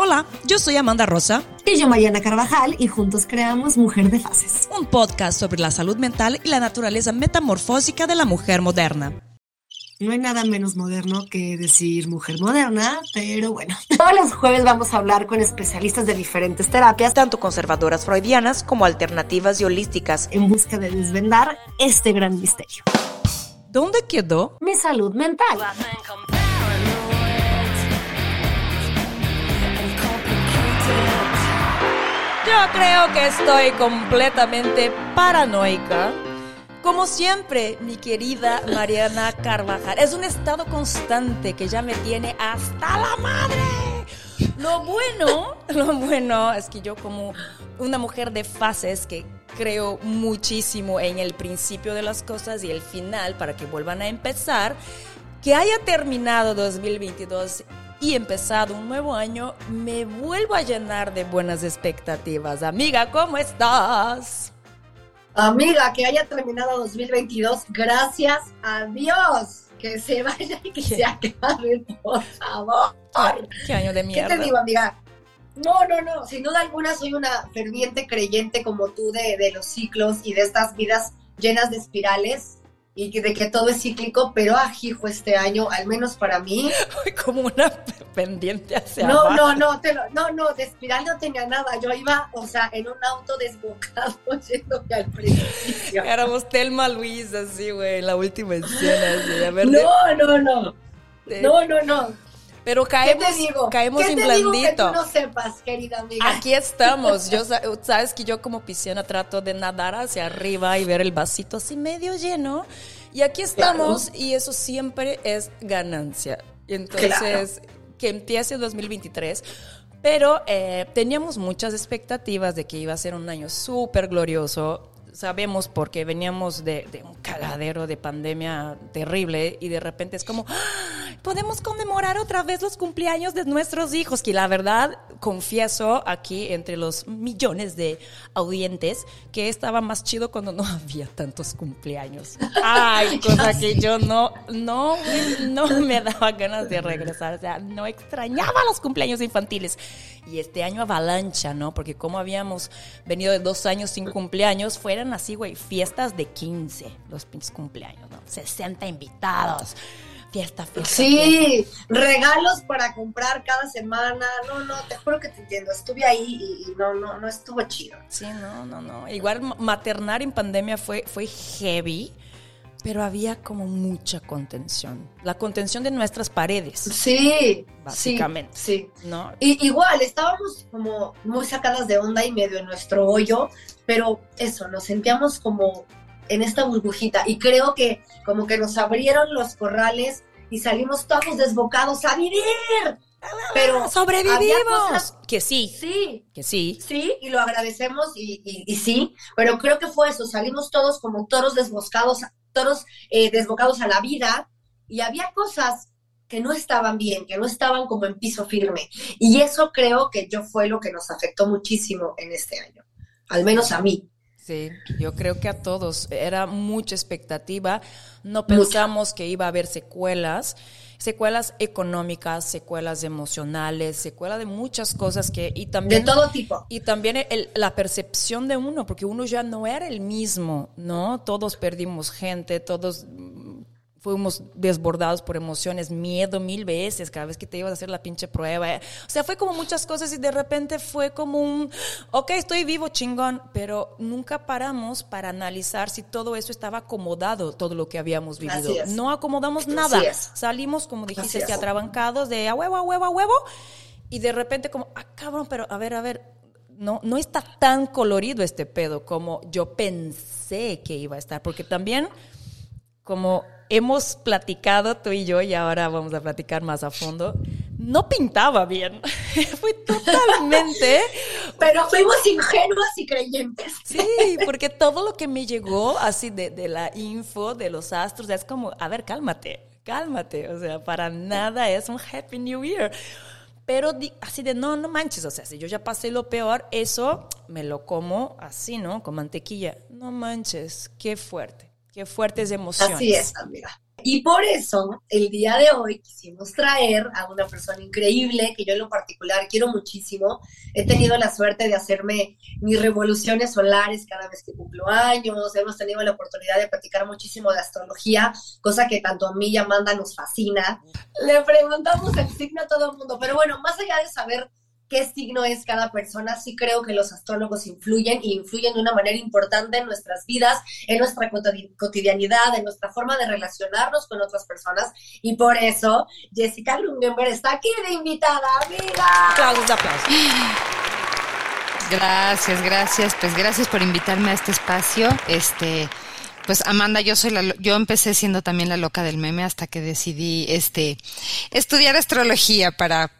Hola, yo soy Amanda Rosa. Y yo Mariana Carvajal y juntos creamos Mujer de Fases. Un podcast sobre la salud mental y la naturaleza metamorfósica de la mujer moderna. No hay nada menos moderno que decir mujer moderna, pero bueno. Todos los jueves vamos a hablar con especialistas de diferentes terapias, tanto conservadoras freudianas como alternativas y holísticas, en busca de desvendar este gran misterio. ¿Dónde quedó mi salud mental? Yo creo que estoy completamente paranoica. Como siempre, mi querida Mariana Carvajal, es un estado constante que ya me tiene hasta la madre. Lo bueno, lo bueno es que yo como una mujer de fases que creo muchísimo en el principio de las cosas y el final para que vuelvan a empezar, que haya terminado 2022 y empezado un nuevo año, me vuelvo a llenar de buenas expectativas. Amiga, ¿cómo estás? Amiga, que haya terminado 2022, gracias a Dios. Que se vaya y que se acabe, por favor. qué año de mierda. ¿Qué te digo, amiga? No, no, no. Sin duda alguna soy una ferviente creyente como tú de, de los ciclos y de estas vidas llenas de espirales y de que todo es cíclico, pero ajijo este año, al menos para mí. Como una pendiente hacia no, abajo. No, no, no, no, de espiral no tenía nada. Yo iba, o sea, en un auto desbocado yéndome al principio. Éramos Telma Luis, así, güey, la última escena. Así, a ver, no, no, no. No, no, no. Pero caemos, ¿Qué te digo? caemos ¿Qué en te blandito. Digo que tú no sepas, querida amiga. Aquí estamos. Yo, sabes que yo como pisciana trato de nadar hacia arriba y ver el vasito así medio lleno. Y aquí estamos claro. y eso siempre es ganancia. Entonces, claro. que empiece 2023. Pero eh, teníamos muchas expectativas de que iba a ser un año súper glorioso sabemos porque veníamos de, de, un cagadero de pandemia terrible y de repente es como, ¡Ah! podemos conmemorar otra vez los cumpleaños de nuestros hijos, que la verdad, confieso aquí entre los millones de audientes, que estaba más chido cuando no había tantos cumpleaños. Ay, cosa que yo no, no, no me daba ganas de regresar, o sea, no extrañaba los cumpleaños infantiles. Y este año avalancha, ¿no? Porque como habíamos venido de dos años sin cumpleaños, fueran así, güey, fiestas de 15, los pinches cumpleaños, ¿no? 60 invitados. Fiesta, fiesta. Sí, fiesta. regalos para comprar cada semana. No, no, te juro que te entiendo. Estuve ahí y, y, no, no, no estuvo chido. Sí, no, no, no. Igual maternar en pandemia fue, fue heavy pero había como mucha contención. La contención de nuestras paredes. Sí, básicamente. Sí, sí. ¿no? Y, igual, estábamos como muy sacadas de onda y medio en nuestro hoyo, pero eso, nos sentíamos como en esta burbujita y creo que como que nos abrieron los corrales y salimos todos desbocados a vivir. Pero sobrevivimos. Que sí. Sí. Que sí. Sí, y lo agradecemos y, y, y, sí, pero creo que fue eso, salimos todos como toros desboscados, toros eh, desbocados a la vida y había cosas que no estaban bien, que no estaban como en piso firme. Y eso creo que yo fue lo que nos afectó muchísimo en este año, al menos a mí. Sí, yo creo que a todos era mucha expectativa, no pensamos que iba a haber secuelas secuelas económicas, secuelas emocionales, secuelas de muchas cosas que y también de todo tipo y también el, la percepción de uno, porque uno ya no era el mismo, ¿no? Todos perdimos gente, todos fuimos desbordados por emociones, miedo mil veces cada vez que te ibas a hacer la pinche prueba. O sea, fue como muchas cosas y de repente fue como un, ok, estoy vivo, chingón, pero nunca paramos para analizar si todo eso estaba acomodado, todo lo que habíamos vivido. No acomodamos nada. Salimos, como dijiste, que atrabancados de a huevo, a huevo, a huevo, y de repente como, ah, cabrón, pero a ver, a ver, no, no está tan colorido este pedo como yo pensé que iba a estar, porque también como hemos platicado tú y yo y ahora vamos a platicar más a fondo, no pintaba bien. Fui totalmente... Pero fuimos ingenuas y creyentes. Sí, porque todo lo que me llegó así de, de, la info, de los astros, es como, a ver, cálmate, cálmate. O sea, para nada es un Happy New Year. Pero así de, no, no manches, o sea, si yo ya pasé lo peor, eso me lo como así, ¿no? Con mantequilla. No manches, qué fuerte. Qué fuertes emociones. Así es, amiga. Y por eso, el día de hoy quisimos traer a una persona increíble que yo en lo particular quiero muchísimo. He tenido la suerte de hacerme mis revoluciones solares cada vez que cumplo años. Hemos tenido la oportunidad de practicar muchísimo de astrología, cosa que tanto a mí y a Amanda nos fascina. Le preguntamos el signo a todo el mundo, pero bueno, más allá de saber qué signo es cada persona, sí creo que los astrólogos influyen y influyen de una manera importante en nuestras vidas, en nuestra cotidianidad, en nuestra forma de relacionarnos con otras personas. Y por eso, Jessica Lungenberg está aquí de invitada, amiga. Aplausos, aplausos. Gracias, gracias. Pues gracias por invitarme a este espacio. Este, pues Amanda, yo soy la, yo empecé siendo también la loca del meme hasta que decidí, este, estudiar astrología para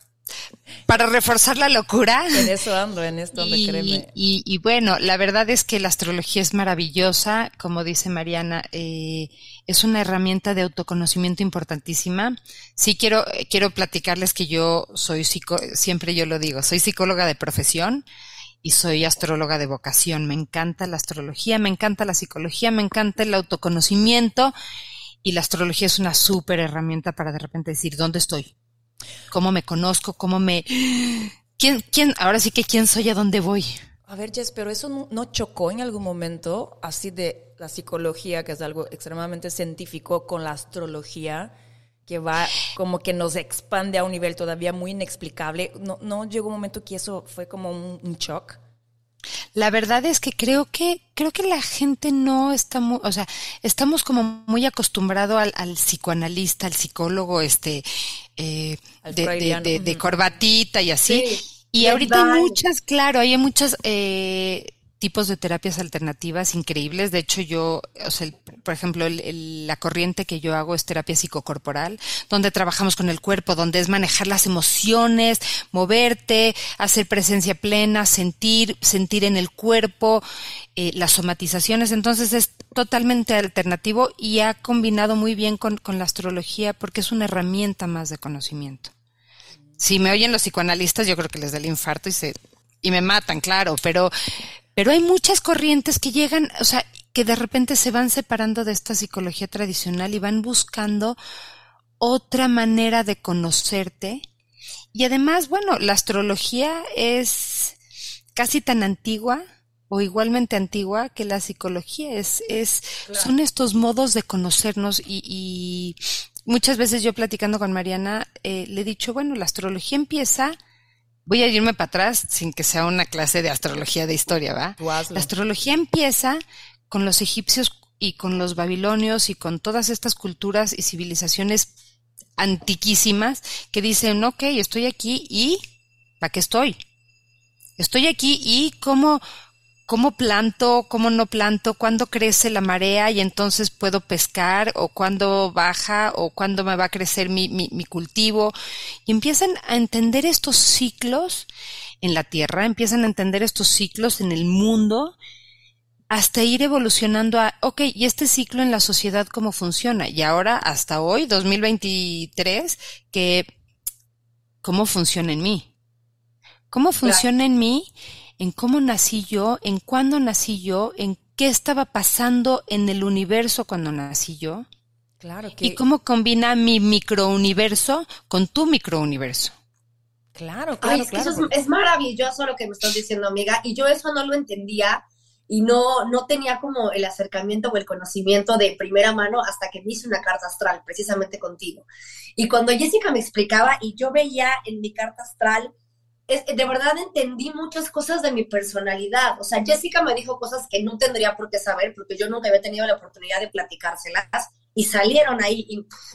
para reforzar la locura. En eso ando, en esto ando, créeme. Y, bueno, la verdad es que la astrología es maravillosa, como dice Mariana, eh, es una herramienta de autoconocimiento importantísima. Sí quiero, quiero platicarles que yo soy psico, siempre yo lo digo, soy psicóloga de profesión y soy astróloga de vocación. Me encanta la astrología, me encanta la psicología, me encanta el autoconocimiento y la astrología es una súper herramienta para de repente decir, ¿dónde estoy? Cómo me conozco, cómo me... ¿Quién, quién, ahora sí que quién soy, a dónde voy? A ver, Jess, pero eso no, chocó en algún momento, así de la psicología, que es algo extremadamente científico, con la astrología, que va como que nos expande a un nivel todavía muy inexplicable. ¿No, no llegó un momento que eso fue como un shock? La verdad es que creo que creo que la gente no está muy, o sea, estamos como muy acostumbrado al, psicoanalista, al psicólogo, este, eh, de, de, corbatita y así. y ahorita hay muchas, claro, hay muchas eh, tipos de terapias alternativas increíbles. De hecho, yo, o sea, por ejemplo, la corriente que yo hago es terapia psicocorporal, donde trabajamos con el cuerpo, donde es manejar las emociones, moverte, hacer presencia plena, sentir, sentir en el cuerpo, eh, las somatizaciones. Entonces es totalmente alternativo y ha combinado muy bien con, con la astrología porque es una herramienta más de conocimiento. Si me oyen los psicoanalistas, yo creo que les da el infarto y se y me matan, claro, pero pero hay muchas corrientes que llegan, o sea, que de repente se van separando de esta psicología tradicional y van buscando otra manera de conocerte. Y además, bueno, la astrología es casi tan antigua o igualmente antigua que la psicología. Es, es, son estos modos de conocernos y, y, muchas veces yo platicando con Mariana eh, le he dicho, bueno, la astrología empieza voy a irme para atrás sin que sea una clase de astrología de historia, ¿va? La astrología empieza con los egipcios y con los babilonios y con todas estas culturas y civilizaciones antiquísimas que dicen, ok, estoy aquí y ¿para qué estoy? Estoy aquí y cómo, cómo planto, cómo no planto, cuándo crece la marea y entonces puedo pescar o cuándo baja o cuándo me va a crecer mi, mi, mi cultivo. Y empiezan a entender estos ciclos en la tierra, empiezan a entender estos ciclos en el mundo hasta ir evolucionando a, ok, y este ciclo en la sociedad cómo funciona. Y ahora, hasta hoy, 2023, que, ¿cómo funciona en mí? ¿Cómo funciona en mí? En cómo nací yo, en cuándo nací yo, en qué estaba pasando en el universo cuando nací yo. Claro que... Y cómo combina mi microuniverso con tu microuniverso. Claro, claro, es, Eso es, maravilloso lo que me estás diciendo, amiga. Y yo eso no lo entendía y no, no tenía como el acercamiento o el conocimiento de primera mano hasta que me hice una carta astral, precisamente contigo. Y cuando Jessica me explicaba y yo veía en mi carta astral de verdad entendí muchas cosas de mi personalidad. O sea, Jessica me dijo cosas que no tendría por qué saber porque yo nunca había tenido la oportunidad de platicárselas y salieron ahí.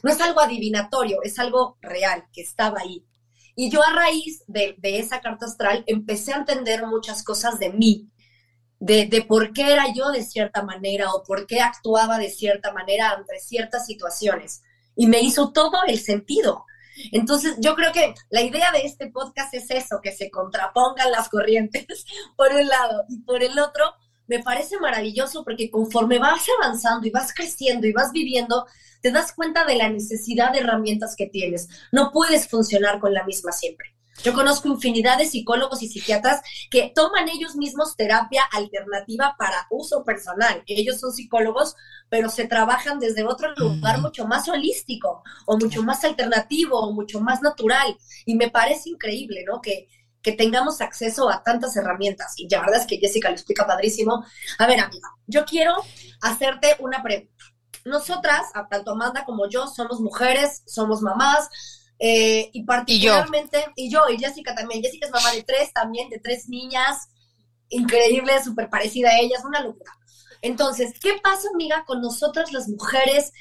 no es algo adivinatorio, es algo real, que estaba ahí. Y yo a raíz de, esa carta astral empecé a entender muchas cosas de mí, de, de, por qué era yo de cierta manera o por qué actuaba de cierta manera ante ciertas situaciones. Y me hizo todo el sentido. Entonces, yo creo que la idea de este podcast es eso, que se contrapongan las corrientes por un lado y por el otro. Me parece maravilloso porque conforme vas avanzando y vas creciendo y vas viviendo, te das cuenta de la necesidad de herramientas que tienes. No puedes funcionar con la misma siempre. Yo conozco infinidad de psicólogos y psiquiatras que toman ellos mismos terapia alternativa para uso personal. Ellos son psicólogos, pero se trabajan desde otro lugar mucho más holístico o mucho más alternativo o mucho más natural. Y me parece increíble, ¿no? Que, que tengamos acceso a tantas herramientas. Y la verdad es que Jessica lo explica padrísimo. A ver, amiga, yo quiero hacerte una pregunta. Nosotras, tanto Amanda como yo, somos mujeres, somos mamás, eh, y particularmente, y yo. y Jessica también. Jessica es mamá de tres también, de tres niñas, increíble, súper parecida a ellas, una locura. Entonces, ¿qué pasa, amiga, con nosotras las mujeres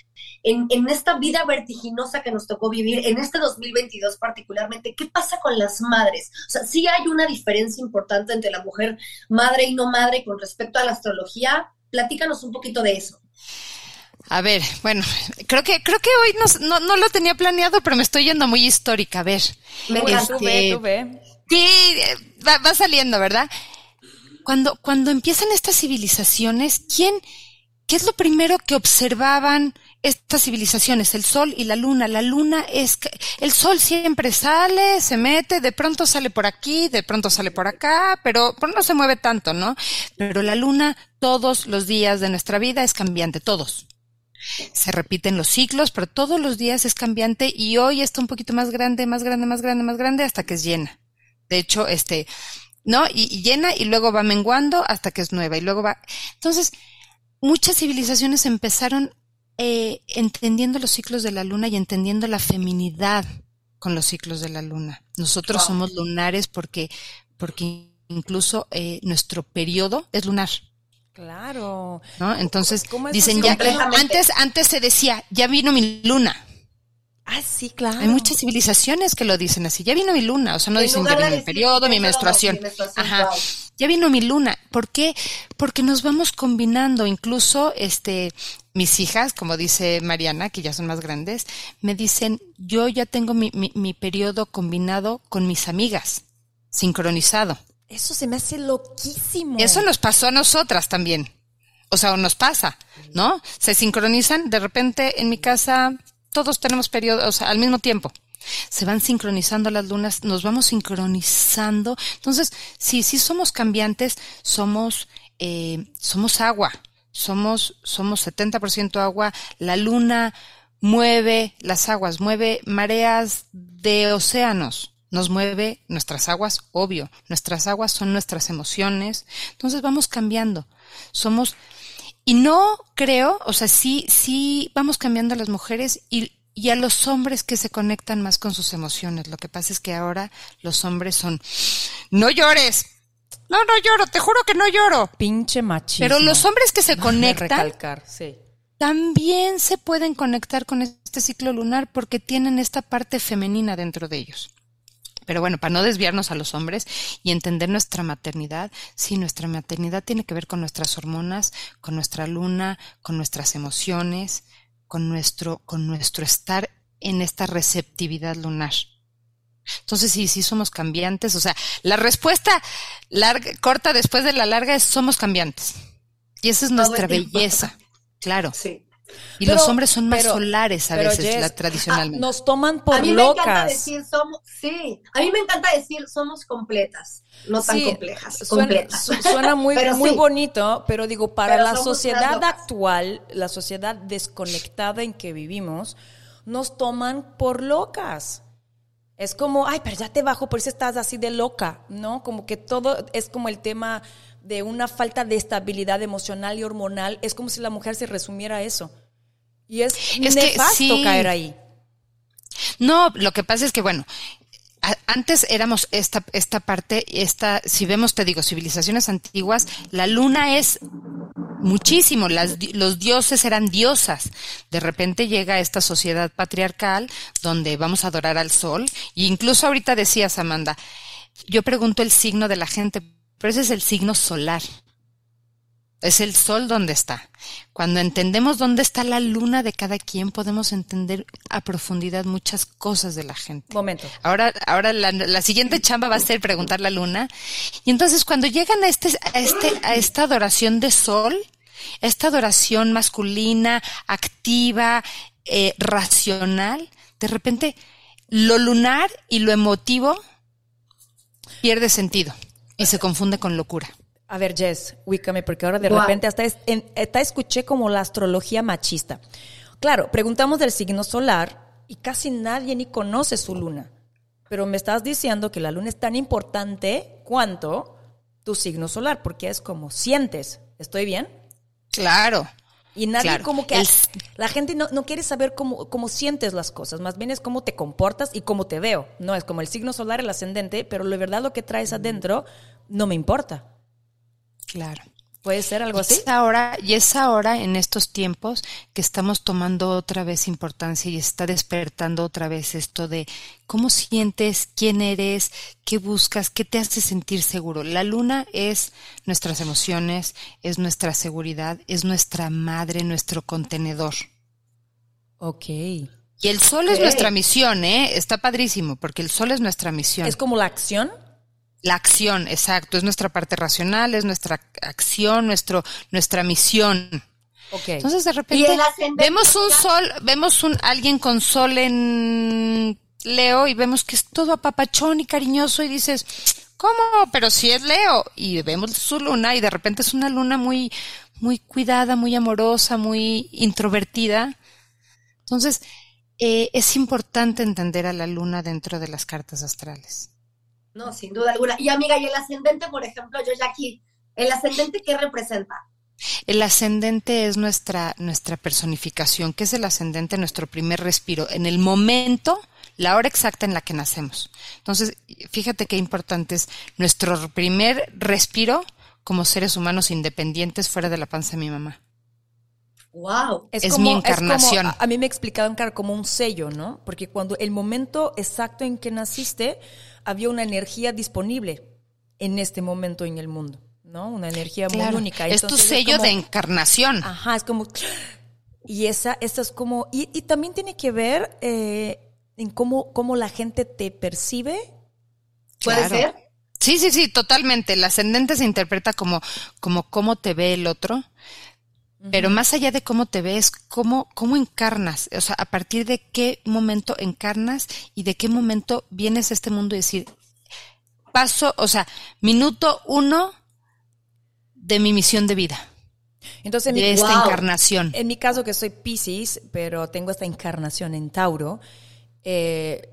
en, en, esta vida vertiginosa que nos tocó vivir, en este 2022 particularmente? ¿Qué pasa con las madres? O sea, sí hay una diferencia importante entre la mujer madre y no madre con respecto a la astrología. Platícanos un poquito de eso. A ver, bueno, creo que creo que hoy no, no, lo tenía planeado, pero me estoy yendo muy histórica. A ver. Venga, este, tú ve, tú ve. Sí, va, va, saliendo, ¿verdad? Cuando, cuando empiezan estas civilizaciones, ¿quién, qué es lo primero que observaban estas civilizaciones? El sol y la luna. La luna es, el sol siempre sale, se mete, de pronto sale por aquí, de pronto sale por acá, pero, pero no se mueve tanto, ¿no? Pero la luna todos los días de nuestra vida es cambiante, todos se repiten los ciclos, pero todos los días es cambiante y hoy está un poquito más grande, más grande, más grande, más grande hasta que es llena. De hecho, este, ¿no? Y, llena y luego va menguando hasta que es nueva y luego va. Entonces, muchas civilizaciones empezaron eh, entendiendo los ciclos de la luna y entendiendo la feminidad con los ciclos de la luna. Nosotros somos lunares porque, porque incluso eh, nuestro periodo es lunar. Claro. ¿No? Entonces, dicen ya, antes, antes se decía, ya vino mi luna. Ah, sí, claro. Hay muchas civilizaciones que lo dicen así, ya vino mi luna, o sea, no dicen ya vino mi periodo, mi menstruación. Ajá. Ya vino mi luna. ¿Por qué? Porque nos vamos combinando, incluso este mis hijas, como dice Mariana, que ya son más grandes, me dicen, yo ya tengo mi, mi, mi periodo combinado con mis amigas, sincronizado. Eso se me hace loquísimo. Eso nos pasó a nosotras también. O sea, nos pasa, ¿no? Se sincronizan, de repente en mi casa todos tenemos periodos al mismo tiempo. Se van sincronizando las lunas, nos vamos sincronizando. Entonces, sí, sí somos cambiantes, somos, eh, somos agua, somos, somos 70% agua. La luna mueve las aguas, mueve mareas de océanos nos mueve nuestras aguas, obvio, nuestras aguas son nuestras emociones, entonces vamos cambiando, somos, y no creo, o sea, sí, sí vamos cambiando a las mujeres y, y a los hombres que se conectan más con sus emociones. Lo que pasa es que ahora los hombres son, no llores, no, no lloro, te juro que no lloro. Pinche machismo. Pero los hombres que se conectan, también se pueden conectar con este ciclo lunar porque tienen esta parte femenina dentro de ellos. Pero bueno, para no desviarnos a los hombres y entender nuestra maternidad, sí, nuestra maternidad tiene que ver con nuestras hormonas, con nuestra luna, con nuestras emociones, con nuestro, con nuestro estar en esta receptividad lunar. Entonces sí, sí somos cambiantes. O sea, la respuesta larga, corta después de la larga es somos cambiantes. Y esa es nuestra belleza. Claro. Sí. Y los hombres son más solares a veces, la, tradicionalmente. nos toman por locas. A mí me encanta decir somos, sí, a mí me encanta decir somos completas, no tan complejas, completas. Suena, muy, muy bonito, pero digo, para la sociedad actual, la sociedad desconectada en que vivimos, nos toman por locas. Es como, ay, pero ya te bajo, por eso estás así de loca, ¿no? Como que todo es como el tema de una falta de estabilidad emocional y hormonal. Es como si la mujer se resumiera a eso. Y es, es nefasto caer ahí. No, lo que pasa es que, bueno, antes éramos esta, esta parte, esta, si vemos, te digo, civilizaciones antiguas, la luna es muchísimo, las, los dioses eran diosas. De repente llega esta sociedad patriarcal donde vamos a adorar al sol. E incluso ahorita decías, Amanda, yo pregunto el signo de la gente, pero ese es el signo solar. Es el sol donde está. Cuando entendemos dónde está la luna de cada quien, podemos entender a profundidad muchas cosas de la gente. Momento. Ahora, ahora la, siguiente chamba va a ser preguntar la luna. Y entonces cuando llegan a este, a este, a esta adoración de sol, esta adoración masculina, activa, eh, racional, de repente lo lunar y lo emotivo pierde sentido y se confunde con locura. A ver, Jess, ubícame, porque ahora de repente hasta, hasta escuché como la astrología machista. Claro, preguntamos del signo solar y casi nadie ni conoce su luna. Pero me estás diciendo que la luna es tan importante cuanto tu signo solar, porque es como sientes. ¿Estoy bien? Claro. Y nadie como que... La gente no, no quiere saber cómo, cómo, sientes las cosas, más bien es cómo te comportas y cómo te veo. No, es como el signo solar, el ascendente, pero la verdad lo que traes adentro no me importa. Claro. ¿Puede ser algo así? Es ahora, y es ahora, en estos tiempos, que estamos tomando otra vez importancia y está despertando otra vez esto de cómo sientes, quién eres, qué buscas, qué te hace sentir seguro. La luna es nuestras emociones, es nuestra seguridad, es nuestra madre, nuestro contenedor. Ok. Y el sol es nuestra misión, ¿eh? Está padrísimo, porque el sol es nuestra misión. ¿Es como la acción? La acción, exacto, es nuestra parte racional, es nuestra acción, nuestro, nuestra misión. Okay. Entonces de repente vemos un sol, vemos un alguien con sol en Leo y vemos que es todo apapachón y cariñoso y dices, ¿cómo? Pero si es Leo y vemos su luna y de repente es una luna muy muy cuidada, muy amorosa, muy introvertida. Entonces eh, es importante entender a la luna dentro de las cartas astrales. No, sin duda alguna. Y amiga, y el ascendente, por ejemplo, yo ya aquí, ¿el ascendente qué representa? El ascendente es nuestra, nuestra personificación, que es el ascendente, nuestro primer respiro, en el momento, la hora exacta en la que nacemos. Entonces, fíjate qué importante es nuestro primer respiro como seres humanos independientes fuera de la panza de mi mamá. Wow. Es, mi encarnación. a mí me explicaban como un sello, ¿no? Porque cuando el momento exacto en que naciste, había una energía disponible en este momento en el mundo, ¿no? Una energía muy única. es tu sello de encarnación. Ajá, es como... Y esa, esa es como... Y, también tiene que ver eh, en cómo, cómo la gente te percibe. ¿Puede ser? Sí, sí, sí, totalmente. El ascendente se interpreta como, como cómo te ve el otro, pero más allá de cómo te ves, cómo, cómo encarnas, o sea, a partir de qué momento encarnas y de qué momento vienes a este mundo y decir, paso, o sea, minuto uno de mi misión de vida. Entonces, de esta encarnación. En mi caso, que soy Pisces, pero tengo esta encarnación en Tauro, eh,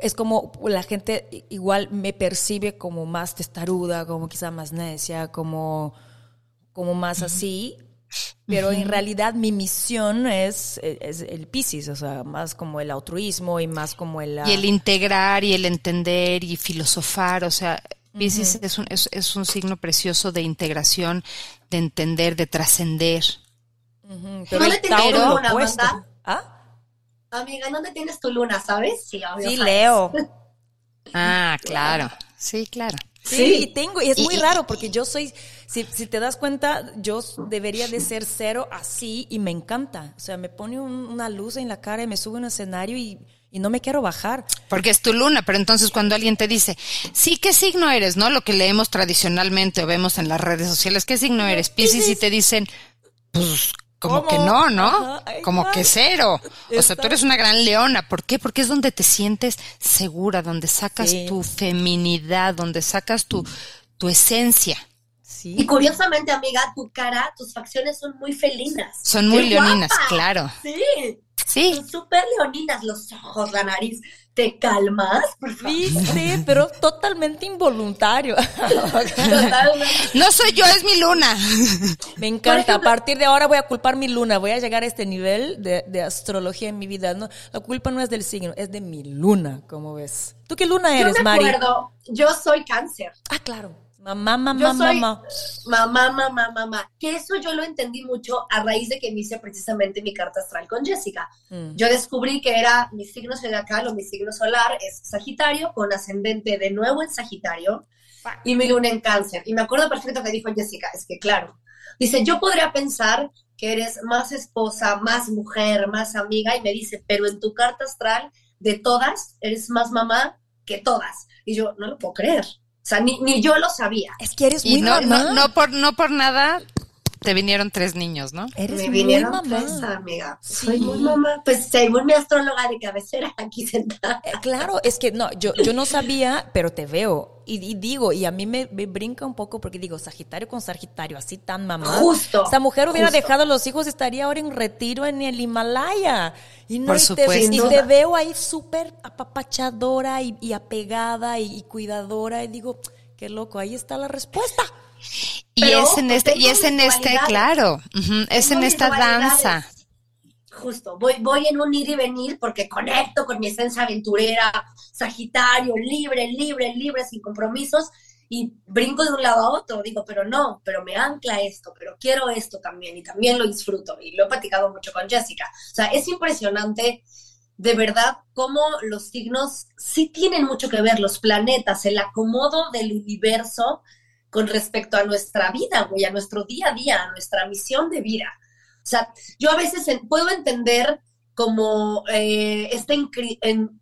es como la gente igual me percibe como más testaruda, como quizá más necia, como, como más así, pero en realidad mi misión es, es, el Pisces, o sea, más como el altruismo y más como el... Y el integrar y el entender y filosofar, o sea, Pisces es, un, es, un signo precioso de integración, de entender, de trascender. Pero ¿Dónde tienes tu luna, ¿Ah? Amiga, ¿dónde tienes tu luna, sabes? Sí, Leo. ah, claro. Sí, claro. Sí, tengo, y es muy raro porque yo soy, si, si, te das cuenta, yo debería de ser cero así y me encanta. O sea, me pone una luz en la cara y me sube a un escenario y, y no me quiero bajar. Porque es tu luna, pero entonces cuando alguien te dice, sí, ¿qué signo eres? ¿No? Lo que leemos tradicionalmente o vemos en las redes sociales, ¿qué signo eres? Piscis y te dicen, pues como que no, ¿no? como que cero. O sea, tú eres una gran leona. ¿Por qué? Porque es donde te sientes segura, donde sacas tu feminidad, donde sacas tu, tu esencia. Sí. Y curiosamente, amiga, tu cara, tus facciones son muy felinas. Son muy leoninas, claro. Sí. Sí. Son súper leoninas, los ojos, la nariz. ¿Te calmas? Por Viste, pero totalmente involuntario. No soy yo, es mi luna. Me encanta. a partir de ahora voy a culpar mi luna. Voy a llegar a este nivel de, astrología en mi vida. No, la culpa no es del signo, es de mi luna, como ves. ¿Tú qué luna eres, yo me acuerdo, Yo soy cáncer. Ah, claro. Mamá, mamá, mamá. Mamá, mamá, mamá. Que eso yo lo entendí mucho a raíz de que me hice precisamente mi carta astral con Jessica. Mm. Yo descubrí que era mi signo zodiacal o mi signo solar es Sagitario, con ascendente de nuevo en Sagitario y mi luna en Cáncer. Y me acuerdo perfecto que dijo Jessica, es que claro, dice, yo podría pensar que eres más esposa, más mujer, más amiga, y me dice, pero en tu carta astral, de todas, eres más mamá que todas. Y yo, no lo puedo creer. O sea, ni, yo lo sabía. Es que eres muy y no, no, no, por, no por nada te vinieron tres niños, ¿no? Eres Me vinieron muy mamá. Tres, amiga. Soy muy mamá. Pues según mi astróloga de cabecera aquí sentada. Eh, claro, es que no, yo, yo no sabía, pero te veo. Y, digo, y a mí me, brinca un poco porque digo, Sagitario con Sagitario, así tan mamá. Justo. Esta mujer hubiera dejado a los hijos, estaría ahora en retiro en el Himalaya. Y no, Por y te, y te veo ahí súper apapachadora y, apegada y, cuidadora. Y digo, qué loco, ahí está la respuesta. Y es en este, y es en este, claro, es en esta danza. Justo, voy, voy en un ir y venir porque conecto con mi esencia aventurera, Sagitario, libre, libre, libre, sin compromisos, y brinco de un lado a otro, digo, pero no, pero me ancla esto, pero quiero esto también, y también lo disfruto, y lo he platicado mucho con Jessica. O sea, es impresionante de verdad cómo los signos sí tienen mucho que ver, los planetas, el acomodo del universo con respecto a nuestra vida, güey, a nuestro día a día, a nuestra misión de vida. O sea, yo a veces puedo entender como eh, esta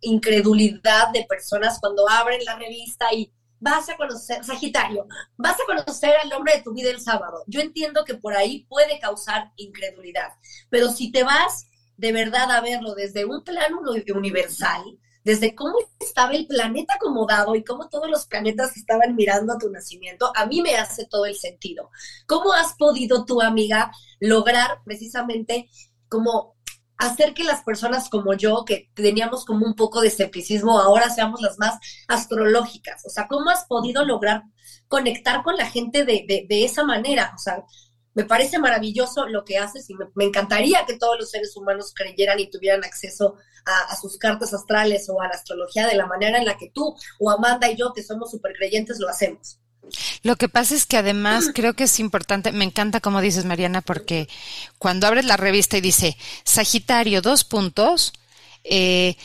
incredulidad de personas cuando abren la revista y vas a conocer, Sagitario, vas a conocer al hombre de tu vida el sábado. Yo entiendo que por ahí puede causar incredulidad, pero si te vas de verdad a verlo desde un plano universal, desde cómo estaba el planeta acomodado y cómo todos los planetas estaban mirando a tu nacimiento, a mí me hace todo el sentido. ¿Cómo has podido tu amiga lograr precisamente como hacer que las personas como yo, que teníamos como un poco de escepticismo, ahora seamos las más astrológicas? O sea, ¿cómo has podido lograr conectar con la gente de, de esa manera? O sea, me parece maravilloso lo que haces y me, encantaría que todos los seres humanos creyeran y tuvieran acceso a, sus cartas astrales o a la astrología de la manera en la que tú o Amanda y yo, que somos súper creyentes, lo hacemos. Lo que pasa es que además creo que es importante, me encanta como dices Mariana, porque cuando abres la revista y dice Sagitario, dos puntos, eh,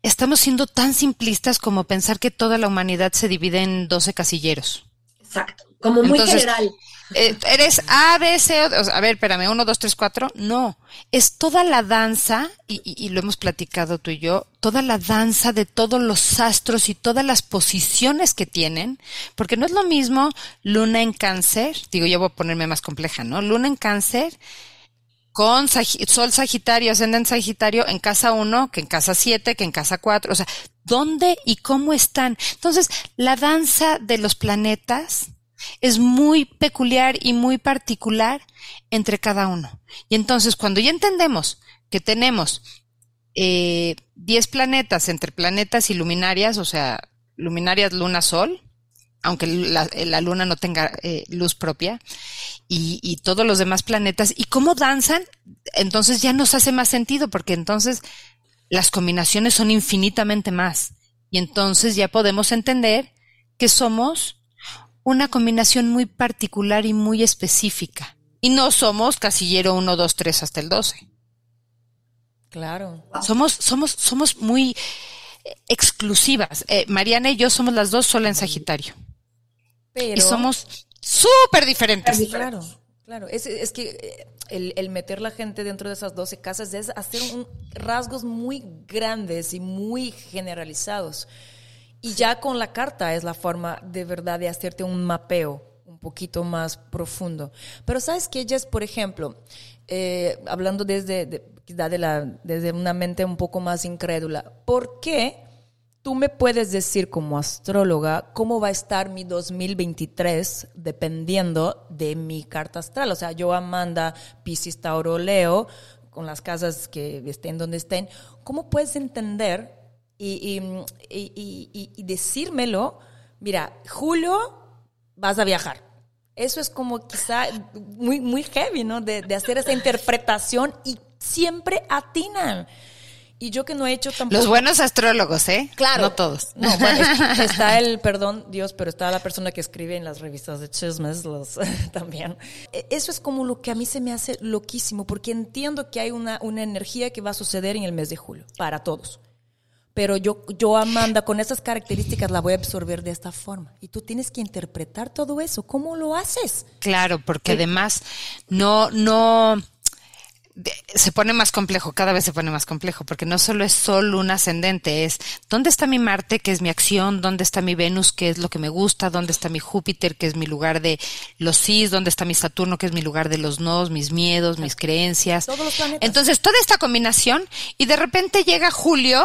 estamos siendo tan simplistas como pensar que toda la humanidad se divide en 12 casilleros. Exacto, como muy general. Eh, eres A, B, C, a ver, espérame, uno, dos, tres, cuatro. No, es toda la danza, y, y, lo hemos platicado tú y yo, toda la danza de todos los astros y todas las posiciones que tienen, porque no es lo mismo luna en cáncer, digo, yo voy a ponerme más compleja, ¿no? Luna en cáncer con Sol Sagitario, Ascendente Sagitario en casa uno, que en casa siete, que en casa cuatro, o sea, ¿dónde y cómo están? Entonces, la danza de los planetas, es muy peculiar y muy particular entre cada uno. Y entonces, cuando ya entendemos que tenemos eh, 10 planetas entre planetas y luminarias, o sea, luminarias luna-sol, aunque la, luna no tenga eh, luz propia, y, todos los demás planetas, y cómo danzan, entonces ya nos hace más sentido, porque entonces las combinaciones son infinitamente más. Y entonces ya podemos entender que somos una combinación muy particular y muy específica. Y no somos casillero 1, 2, 3 hasta el 12. Claro. Somos, somos, somos muy exclusivas. Eh, Mariana y yo somos las dos sola en Sagitario. Pero... Y somos súper diferentes. Claro, claro. Es, es que eh, el, el, meter la gente dentro de esas 12 casas es hacer un, rasgos muy grandes y muy generalizados. Y ya con la carta es la forma de verdad de hacerte un mapeo un poquito más profundo. Pero sabes que es, por ejemplo, eh, hablando desde, de, la, desde una mente un poco más incrédula, ¿por qué tú me puedes decir como astróloga cómo va a estar mi 2023 dependiendo de mi carta astral? O sea, yo Amanda, Piscis, Tauro, Leo, con las casas que estén donde estén, ¿cómo puedes entender y, y, y, decírmelo, mira, Julio, vas a viajar. Eso es como quizá muy, muy heavy, ¿no? De, de hacer esa interpretación y siempre atinan. Y yo que no he hecho tampoco. Los buenos astrólogos, ¿eh? Claro. No todos. No, bueno, está el, perdón, Dios, pero está la persona que escribe en las revistas de chismes los, también. E, eso es como lo que a mí se me hace loquísimo, porque entiendo que hay una, una energía que va a suceder en el mes de julio, para todos pero yo, yo, Amanda, con esas características la voy a absorber de esta forma. Y tú tienes que interpretar todo eso. ¿Cómo lo haces? Claro, porque además no, no, se pone más complejo, cada vez se pone más complejo, porque no solo es sol, un ascendente, es dónde está mi Marte, que es mi acción, dónde está mi Venus, que es lo que me gusta, dónde está mi Júpiter, que es mi lugar de los sí, dónde está mi Saturno, que es mi lugar de los nos, mis miedos, mis creencias. Entonces, toda esta combinación, y de repente llega Julio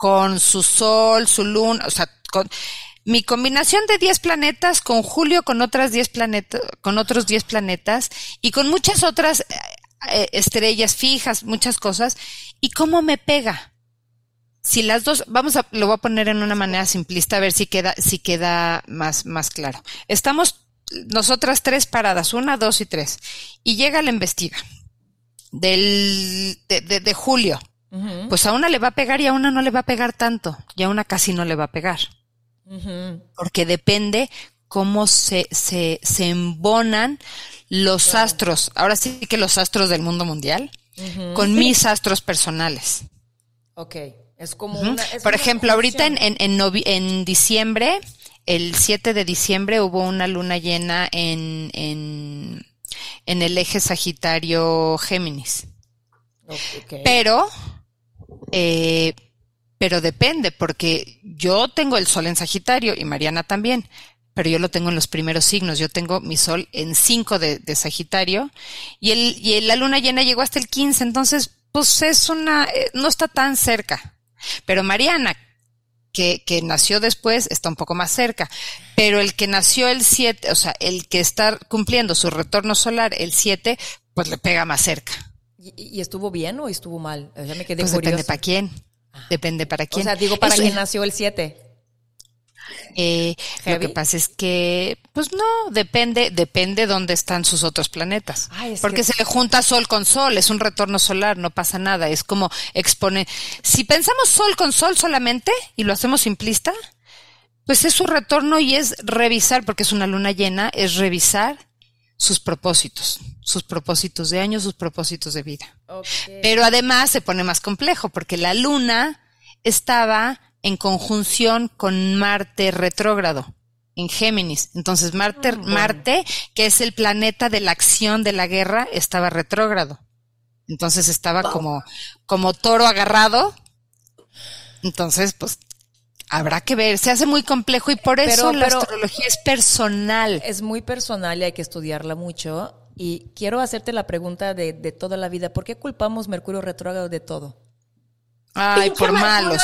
con su sol, su luna, o sea, con mi combinación de 10 planetas con Julio con otras 10 planetas, con otros 10 planetas y con muchas otras eh, eh, estrellas fijas, muchas cosas, y cómo me pega. Si las dos, vamos a, lo voy a poner en una manera simplista a ver si queda, si queda más, más claro. Estamos nosotras tres paradas, una, dos y tres, y llega la investiga del, de, de, julio. Pues a una le va a pegar y a una no le va a pegar tanto, y a una casi no le va a pegar. Porque depende cómo se, se, se embonan los astros, ahora sí que los astros del mundo mundial, con mis astros personales. Ok, es como una... Por ejemplo, ahorita en, en, en, diciembre, el 7 de diciembre hubo una luna llena en, en, en el eje Sagitario Géminis. Okay. Pero, eh, pero depende, porque yo tengo el sol en Sagitario y Mariana también pero yo lo tengo en los primeros signos. Yo tengo mi sol en 5 de, Sagitario y, la luna llena llegó hasta el 15, entonces pues es una, eh, no está tan cerca. Pero Mariana, que, que nació después, está un poco más cerca. Pero el que nació el 7, o sea, el que está cumpliendo su retorno solar el 7, pues le pega más cerca. ¿Y, estuvo bien o estuvo mal? Ya me quedé pues depende para quién. Depende para quién. O sea, digo, para quien nació el 7. Eh, lo que pasa es que, pues no, depende, depende dónde están sus otros planetas. Porque se le junta Sol con Sol, es un retorno solar, no pasa nada, es como expone. Si pensamos Sol con Sol solamente y lo hacemos simplista, pues es su retorno y es revisar, porque es una luna llena, es revisar sus propósitos, sus propósitos de año, sus propósitos de vida. Pero además se pone más complejo, porque la luna estaba en conjunción con Marte retrógrado en Géminis. Entonces Marte, ah, Marte, que es el planeta de la acción de la guerra, estaba retrógrado. Entonces estaba como, como toro agarrado. Entonces, pues, habrá que ver. Se hace muy complejo y por eso la astrología es personal. Es muy personal y hay que estudiarla mucho. Y quiero hacerte la pregunta de, de toda la vida. ¿Por qué culpamos Mercurio retrógrado de todo? Ay, por malos.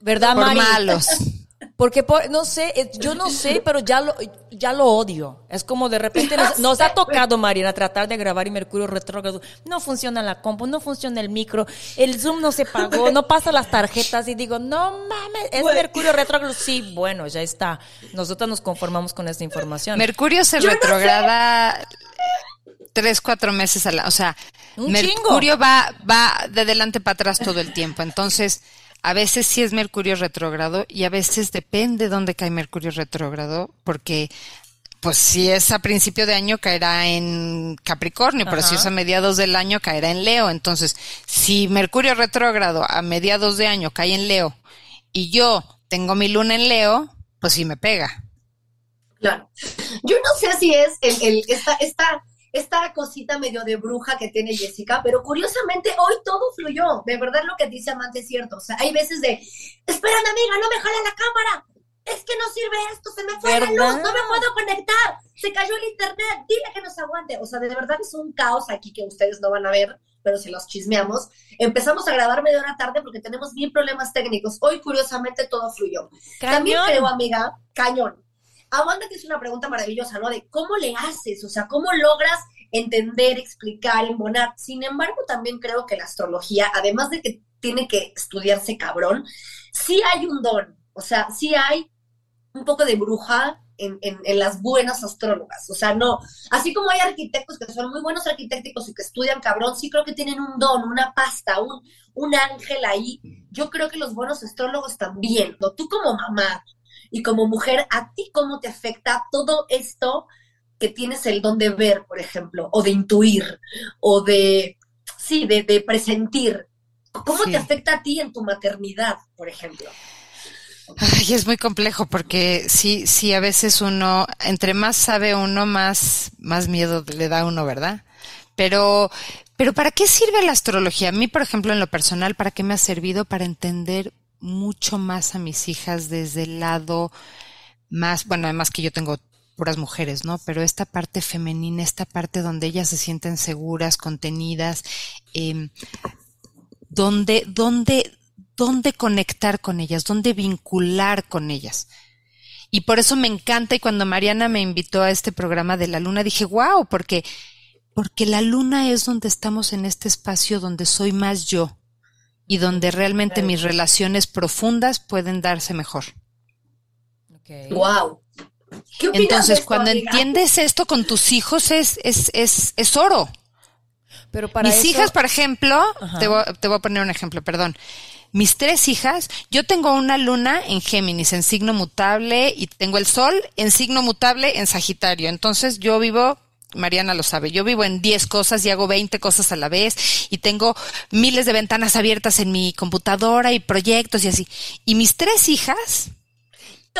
¿Verdad, por malos. Porque no sé, eh, yo no sé, pero ya lo, ya lo odio. Es como de repente nos, ha tocado, Mariana, tratar de grabar y Mercurio retrógrado. No funciona la compu, no funciona el micro, el Zoom no se pagó, no pasa las tarjetas y digo, no mames, es Mercurio retrógrado. Sí, bueno, ya está. Nosotros nos conformamos con esta información. Mercurio se retrograda tres, cuatro meses a la, o sea, Mercurio va, va de delante para atrás todo el tiempo. Entonces, a veces sí es Mercurio retrógrado y a veces depende dónde cae Mercurio retrógrado, porque pues si es a principio de año caerá en Capricornio, pero si es a mediados del año caerá en Leo. Entonces, si Mercurio retrógrado a mediados de año cae en Leo y yo tengo mi luna en Leo, pues sí me pega. Claro. Yo no sé si es el, el esta, esta esta cosita medio de bruja que tiene Jessica, pero curiosamente hoy todo fluyó. De verdad lo que dice Amante es cierto. O sea, hay veces de, espérame amiga, no me jala la cámara. Es que no sirve esto, se me fue la luz, no me puedo conectar, se cayó el internet, dile que nos aguante. O sea, de verdad es un caos aquí que ustedes no van a ver, pero si los chismeamos. Empezamos a grabar media hora tarde porque tenemos mil problemas técnicos. Hoy, curiosamente, todo fluyó. También creo, amiga, cañón Amanda que es una pregunta maravillosa, ¿no? De cómo le haces, o sea, cómo logras entender, explicar, embonar. Sin embargo, también creo que la astrología, además de que tiene que estudiarse cabrón, sí hay un don, o sea, sí hay un poco de bruja en, en, las buenas astrólogas. O sea, no, así como hay arquitectos que son muy buenos arquitectos y que estudian cabrón, sí creo que tienen un don, una pasta, un, un ángel ahí. Yo creo que los buenos astrólogos también, ¿no? Tú como mamá, y como mujer, ¿a ti cómo te afecta todo esto que tienes el don de ver, por ejemplo, o de intuir, o de, sí, de, de presentir? ¿Cómo te afecta a ti en tu maternidad, por ejemplo? Ay, es muy complejo porque sí, sí, a veces uno, entre más sabe uno, más, más miedo le da uno, ¿verdad? Pero Pero ¿para qué sirve la astrología? A mí, por ejemplo, en lo personal, ¿para qué me ha servido? Para entender mucho más a mis hijas desde el lado más, bueno, además que yo tengo puras mujeres, ¿no? Pero esta parte femenina, esta parte donde ellas se sienten seguras, contenidas, eh, donde, donde, dónde conectar con ellas, dónde vincular con ellas. Y por eso me encanta y cuando Mariana me invitó a este programa de la luna dije, wow, porque, porque la luna es donde estamos en este espacio donde soy más yo y donde realmente mis relaciones profundas pueden darse mejor. Wow. Entonces, cuando entiendes esto con tus hijos es, es, es, es oro. Pero para Mis hijas, por ejemplo, te voy, te voy a poner un ejemplo, perdón mis tres hijas, yo tengo una luna en Géminis, en signo mutable, y tengo el sol en signo mutable en Sagitario. Entonces yo vivo Mariana lo sabe, yo vivo en 10 cosas y hago 20 cosas a la vez y tengo miles de ventanas abiertas en mi computadora y proyectos y así. Y mis tres hijas,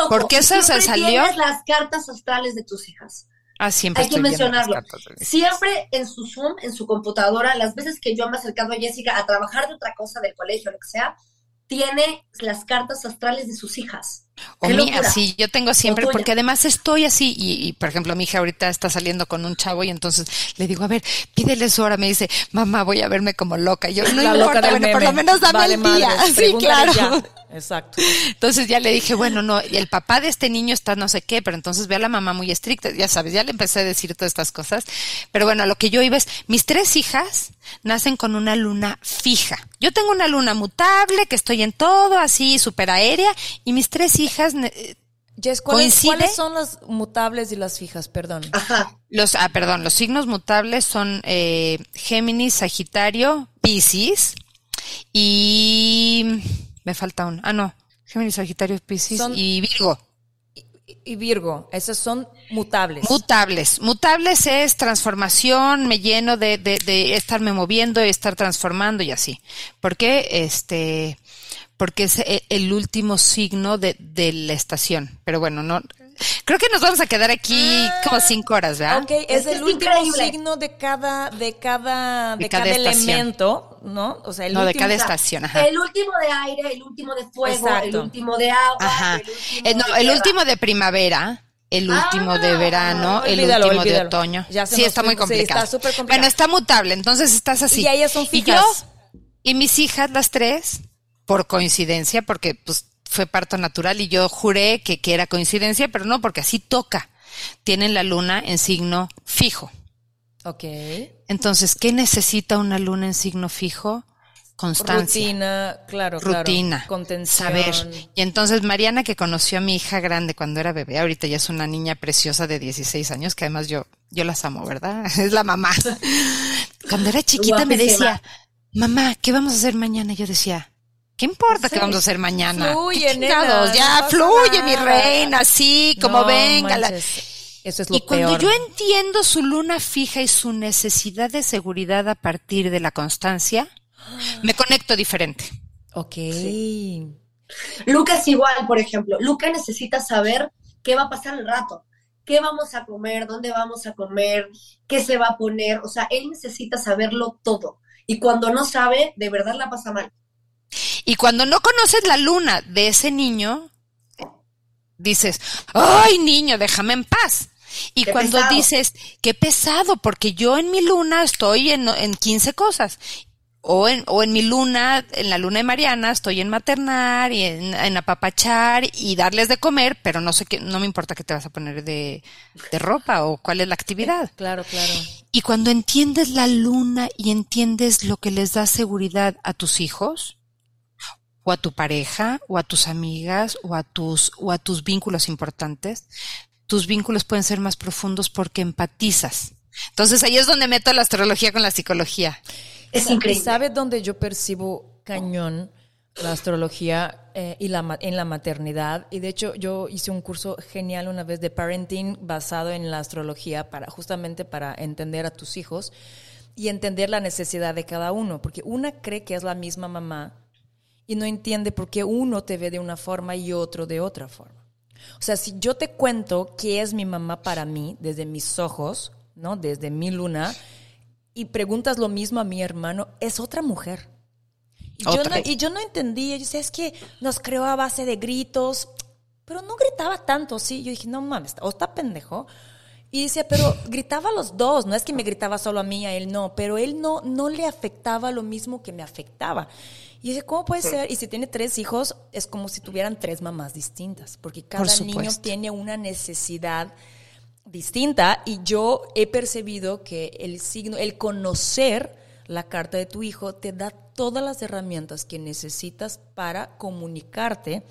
¿por qué eso se salió? las cartas astrales de tus hijas. Ah, siempre Hay que mencionarlo. Siempre en su Zoom, en su computadora, las veces que yo me he acercado a Jessica a trabajar de otra cosa, del colegio, lo que sea, tiene las cartas astrales de sus hijas. O mía, sí, yo tengo siempre, porque además estoy así, y, por ejemplo, mi hija ahorita está saliendo con un chavo y entonces le digo, a ver, pídele su hora, me dice, mamá, voy a verme como loca. Y yo, no La importa, bueno, por lo menos dame el día. sí, claro. Exacto. Entonces ya le dije, bueno, no, el papá de este niño está no sé qué, pero entonces ve a la mamá muy estricta, ya sabes, ya le empecé a decir todas estas cosas. Pero bueno, lo que yo iba es, mis tres hijas nacen con una luna fija. Yo tengo una luna mutable, que estoy en todo, así, súper aérea, y mis tres hijas Jess, ¿cuáles, ¿cuáles, son las mutables y las fijas? Perdón. Ajá. Los, ah, perdón, los signos mutables son eh, Géminis, Sagitario, Piscis y me falta uno. Ah, no. Géminis, Sagitario, Piscis y Virgo. Y, Virgo, esos son mutables. Mutables. Mutables es transformación, me lleno de, de, de estarme moviendo y estar transformando y así. Porque, este, porque es eh, el último signo de, de la estación. Pero bueno, no, creo que nos vamos a quedar aquí como ah, cinco horas, ¿verdad? Ok, es, el último signo de cada, de cada, de, cada, elemento, ¿no? O sea, el no, de cada estación, ajá. El último de aire, el último de fuego, el último de agua, ajá. el último eh, no, el último de primavera el último de ah, verano, el último de otoño. sí, está muy complicado. está complicado. Bueno, está mutable, entonces estás así. Y ellas son fijas. Y, y mis hijas, las tres, por coincidencia, porque pues fue parto natural y yo juré que, que era coincidencia, pero no, porque así toca. Tienen la luna en signo fijo. Ok. Entonces, ¿qué necesita una luna en signo fijo? Constancia. Rutina, claro, Rutina. Contención. Saber. Y entonces Mariana, que conoció a mi hija grande cuando era bebé, ahorita ya es una niña preciosa de 16 años, que además yo, yo las amo, ¿verdad? Es la mamá. Cuando era chiquita me decía, mamá, ¿qué vamos a hacer mañana? yo decía, ¿Qué importa qué vamos a hacer mañana? Fluye, ya fluye, mi reina, sí, como venga. Eso es lo y cuando yo entiendo su luna fija y su necesidad de seguridad a partir de la constancia, me conecto diferente. Ok. Lucas igual, por ejemplo. Lucas necesita saber qué va a pasar el rato. ¿Qué vamos a comer? ¿Dónde vamos a comer? ¿Qué se va a poner? O sea, él necesita saberlo todo. Y cuando no sabe, de verdad la pasa mal. Y cuando no conoces la luna de ese niño, dices, ay niño, déjame en paz. Y cuando dices, qué pesado, porque yo en mi luna estoy en, en 15 cosas. O en, o en mi luna, en la luna de Mariana, estoy en maternar y en, en, apapachar y darles de comer, pero no sé qué, no me importa qué te vas a poner de, de ropa o cuál es la actividad. Claro, claro. Y cuando entiendes la luna y entiendes lo que les da seguridad a tus hijos, o a tu pareja, o a tus amigas, o a tus, o a tus vínculos importantes, tus vínculos pueden ser más profundos porque empatizas. Entonces ahí es donde meto la astrología con la psicología. Es increíble. ¿Sabes dónde yo percibo cañón la astrología eh, y la, en la maternidad? Y de hecho yo hice un curso genial una vez de parenting basado en la astrología para justamente para entender a tus hijos y entender la necesidad de cada uno, porque una cree que es la misma mamá y no entiende por qué uno te ve de una forma y otro de otra forma. O sea, si yo te cuento qué es mi mamá para mí desde mis ojos, ¿no? Desde mi luna, y preguntas lo mismo a mi hermano, es otra mujer. Y, yo no, y yo no entendía, yo decía, es que nos creó a base de gritos, pero no gritaba tanto, sí. Yo dije, no mames, o está pendejo. Y decía, pero gritaba a los dos, no es que me gritaba solo a mí, a él no, pero él no, no le afectaba lo mismo que me afectaba. Y dije, ¿cómo puede ser? Y si tiene tres hijos, es como si tuvieran tres mamás distintas, porque cada niño tiene una necesidad distinta y yo he percibido que el signo, el conocer la carta de tu hijo te da todas las herramientas que necesitas para comunicarte.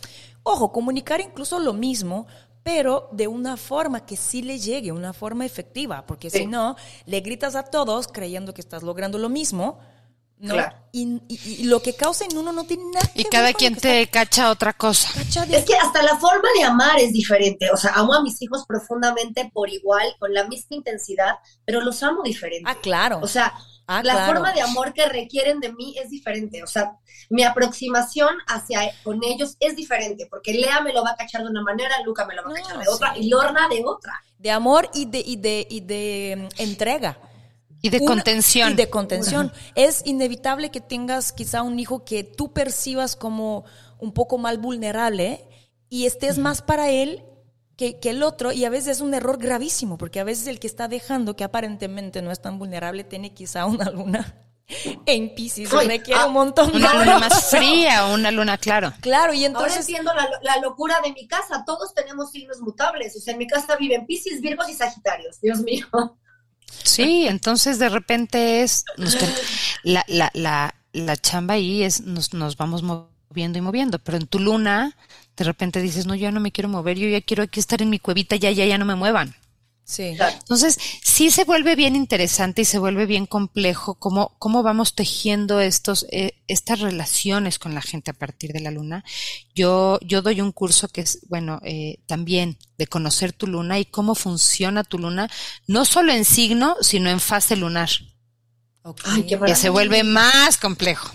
Ojo, comunicar incluso lo mismo, pero de una forma que sí le llegue, una forma efectiva, porque si no, le gritas a todos creyendo que estás logrando lo mismo, ¿no? Y, lo que causa en uno no tiene nada Y cada quien te cacha otra cosa. Es que hasta la forma de amar es diferente. O sea, amo a mis hijos profundamente por igual, con la misma intensidad, pero los amo diferente. Ah, claro. O sea, ah, la forma de amor que requieren de mí es diferente. O sea, mi aproximación hacia con ellos es diferente, porque Lea me lo va a cachar de una manera, Luca me lo va a cachar de otra, y Lorna de otra. De amor y de, y de, y de mm, entrega. Y de contención. Y de contención. Es inevitable que tengas quizá un hijo que tú percibas como un poco mal vulnerable y estés más para él que, el otro y a veces es un error gravísimo porque a veces el que está dejando que aparentemente no es tan vulnerable tiene quizá una luna en Pisces requiere un montón de una luna más fría una luna claro. Claro y entonces ahora entiendo la, la, locura de mi casa. Todos tenemos signos mutables. O sea en mi casa viven Pisces Virgos y Sagitarios. Dios mío Sí, entonces de repente es la, la, la, la chamba ahí es nos, nos vamos moviendo y moviendo, pero en tu luna de repente dices, no, yo no me quiero mover, yo ya quiero aquí estar en mi cuevita, ya, ya, ya no me muevan. Sí. Entonces, sí se vuelve bien interesante y se vuelve bien complejo cómo, cómo vamos tejiendo estos, eh, estas relaciones con la gente a partir de la luna. Yo, yo doy un curso que es, bueno, eh, también de conocer tu luna y cómo funciona tu luna, no solo en signo, sino en fase lunar. Ay, qué que se vuelve más complejo.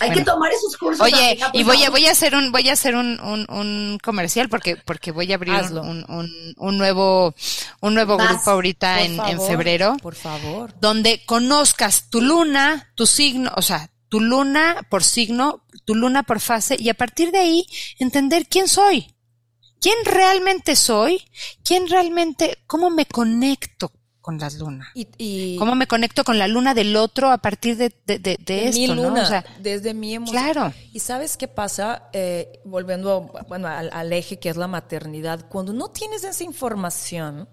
Hay que tomar esos cursos. Oye, y voy a, voy a hacer un, voy a hacer un, un, un comercial porque, porque voy a abrir un, un, un, nuevo, un nuevo grupo ahorita en, en febrero. Por favor. Donde conozcas tu luna, tu signo, o sea, tu luna por signo, tu luna por fase, y a partir de ahí entender quién soy. ¿Quién realmente soy? ¿Quién realmente, cómo me conecto con las lunas. Y, ¿Cómo me conecto con la luna del otro a partir de, de, de, esto? Mi luna, O sea, desde mi emoción. Claro. Y sabes qué pasa, eh, volviendo bueno, al, eje que es la maternidad, cuando no tienes esa información,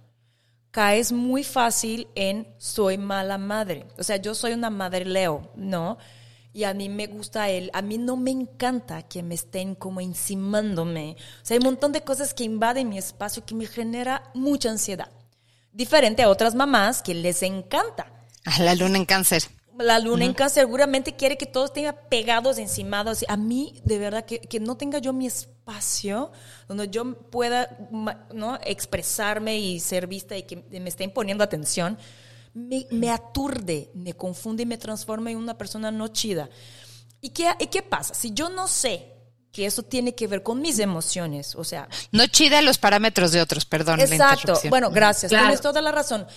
caes muy fácil en soy mala madre. O sea, yo soy una madre Leo, ¿no? Y a mí me gusta él, a mí no me encanta que me estén como encimándome. O sea, hay un montón de cosas que invaden mi espacio que me genera mucha ansiedad. Diferente a otras mamás que les encanta. A la luna en cáncer. La luna en cáncer seguramente quiere que todos estén pegados, encimados. A mí, de verdad, que, que no tenga yo mi espacio donde yo pueda ¿no? expresarme y ser vista y que me estén poniendo atención, me, me aturde, me confunde y me transforma en una persona no chida. ¿Y qué, ¿Y qué pasa? Si yo no sé que eso tiene que ver con mis emociones, o sea... No chida los parámetros de otros, perdón. Exacto, bueno, gracias, tienes toda la razón.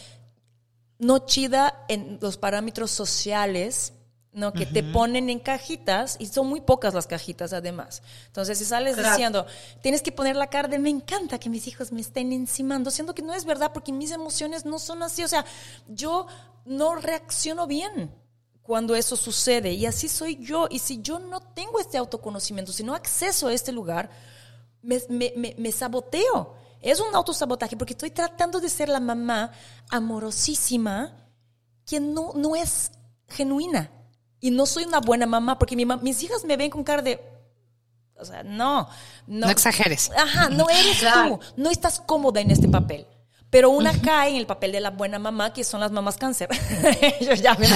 No chida en los parámetros sociales, ¿no? Que te ponen en cajitas y son muy pocas las cajitas además. Entonces, si sales diciendo, tienes que poner la cara de me encanta que mis hijos me estén encimando, siendo que no es verdad porque mis emociones no son así, o sea, yo no reacciono bien cuando eso sucede. Y así soy yo. Y si yo no tengo este autoconocimiento, si no acceso a este lugar, me, me, saboteo. Es un autosabotaje porque estoy tratando de ser la mamá amorosísima que no, no es genuina. Y no soy una buena mamá porque mis hijas me ven con cara de... O sea, no, no. No exageres. Ajá, no eres tú. No estás cómoda en este papel. Pero una cae en el papel de la buena mamá, que son las mamás cáncer. Ellos ya me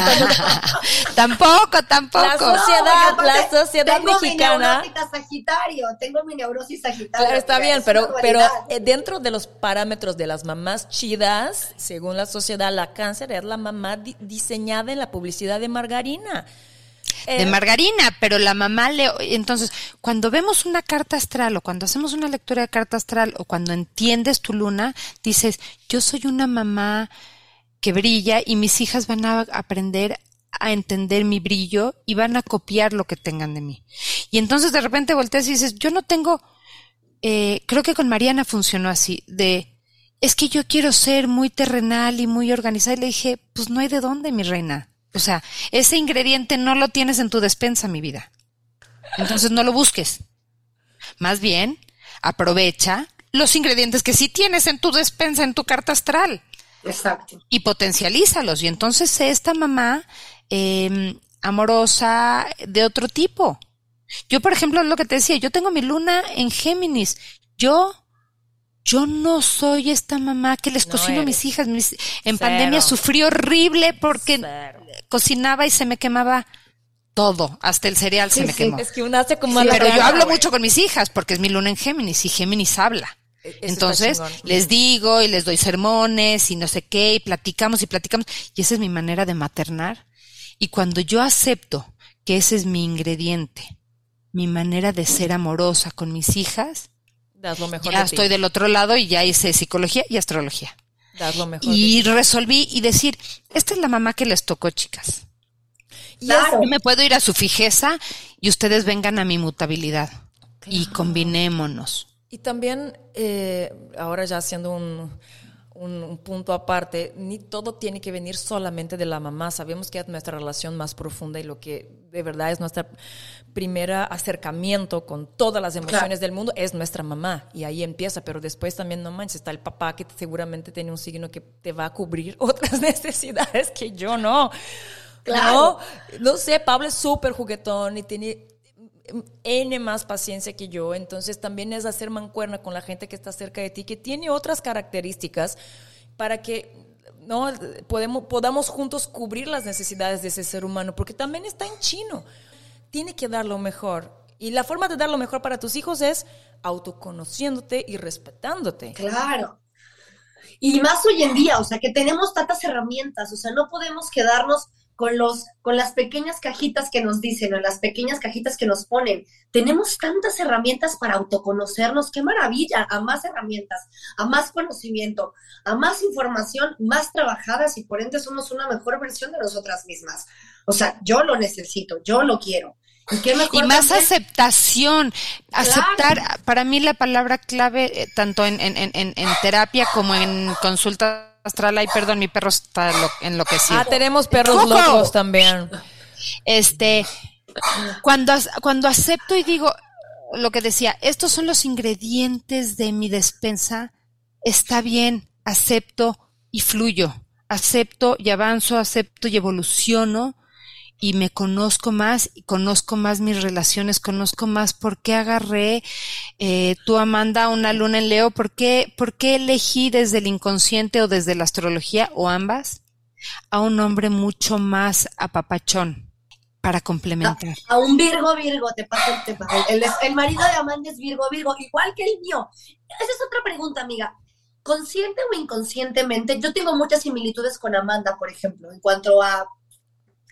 tampoco, tampoco. La sociedad, la sociedad tengo mexicana. Mi sagitario, tengo mi neurosis sagitario. está bien, pero, pero eh, dentro de los parámetros de las mamás chidas, según la sociedad, la cáncer es la mamá diseñada en la publicidad de margarina de eh, margarina, pero la mamá le... Entonces, cuando vemos una carta astral o cuando hacemos una lectura de carta astral o cuando entiendes tu luna, dices, yo soy una mamá que brilla y mis hijas van a aprender a entender mi brillo y van a copiar lo que tengan de mí. Y entonces de repente volteas y dices, yo no tengo, eh, creo que con Mariana funcionó así, de, es que yo quiero ser muy terrenal y muy organizada. Y le dije, pues no hay de dónde, mi reina. O sea, ese ingrediente no lo tienes en tu despensa, mi vida. Entonces no lo busques. Más bien, aprovecha los ingredientes que sí tienes en tu despensa, en tu carta astral. Exacto. Y potencialízalos. Y entonces sé esta mamá eh, amorosa de otro tipo. Yo, por ejemplo, lo que te decía, yo tengo mi luna en Géminis. Yo, yo no soy esta mamá que les cocino a mis hijas. en pandemia sufrí horrible porque cocinaba y se me quemaba todo, hasta el cereal se me quemó. Es que uno hace como Pero yo hablo mucho con mis hijas porque es mi luna en Géminis y Géminis habla. E-, Entonces les digo y les doy sermones y no sé qué y platicamos y platicamos y esa es mi manera de maternar. Y cuando yo acepto que ese es mi ingrediente, mi manera de ser amorosa con mis hijas, ya estoy del otro lado y ya hice psicología y astrología. y resolví y decir, esta es la mamá que les tocó, chicas. Y yo me puedo ir a su fijeza y ustedes vengan a mi mutabilidad y combinémonos. Y también, eh, ahora ya haciendo un, un, punto aparte, ni todo tiene que venir solamente de la mamá. Sabemos que es nuestra relación más profunda y lo que de verdad es nuestro primer acercamiento con todas las emociones del mundo es nuestra mamá. Y ahí empieza, pero después también no manches, está el papá que seguramente tiene un signo que te va a cubrir otras necesidades que yo no. Claro. No, no sé, Pablo es súper juguetón y tiene N más paciencia que yo, entonces también es hacer mancuerna con la gente que está cerca de ti, que tiene otras características para que no podemos, podamos juntos cubrir las necesidades de ese ser humano, porque también está en chino. Tiene que dar lo mejor. Y la forma de dar lo mejor para tus hijos es autoconociéndote y respetándote. Claro. Y más hoy en día, o sea, que tenemos tantas herramientas, o sea, no podemos quedarnos con, los, con las pequeñas cajitas que nos dicen o las pequeñas cajitas que nos ponen. Tenemos tantas herramientas para autoconocernos, qué maravilla, a más herramientas, a más conocimiento, a más información, más trabajadas y por ende somos una mejor versión de nosotras mismas. O sea, yo lo necesito, yo lo quiero. Y, más aceptación. Aceptar, para mí la palabra clave, eh, tanto en, en, en, en terapia como en consulta astral. Ay, perdón, mi perro está enloquecido. Ah, tenemos perros locos también. Este, cuando, cuando acepto y digo lo que decía, estos son los ingredientes de mi despensa, está bien, acepto y fluyo. Acepto y avanzo, acepto y evoluciono y me conozco más y conozco más mis relaciones, conozco más por qué agarré eh, tú Amanda una luna en Leo, por qué, por qué elegí desde el inconsciente o desde la astrología o ambas a un hombre mucho más apapachón para complementar. A, un Virgo Virgo, te paso el tema. El marido de Amanda es Virgo Virgo, igual que el mío. Esa es otra pregunta, amiga consciente o inconscientemente, yo tengo muchas similitudes con Amanda, por ejemplo, en cuanto a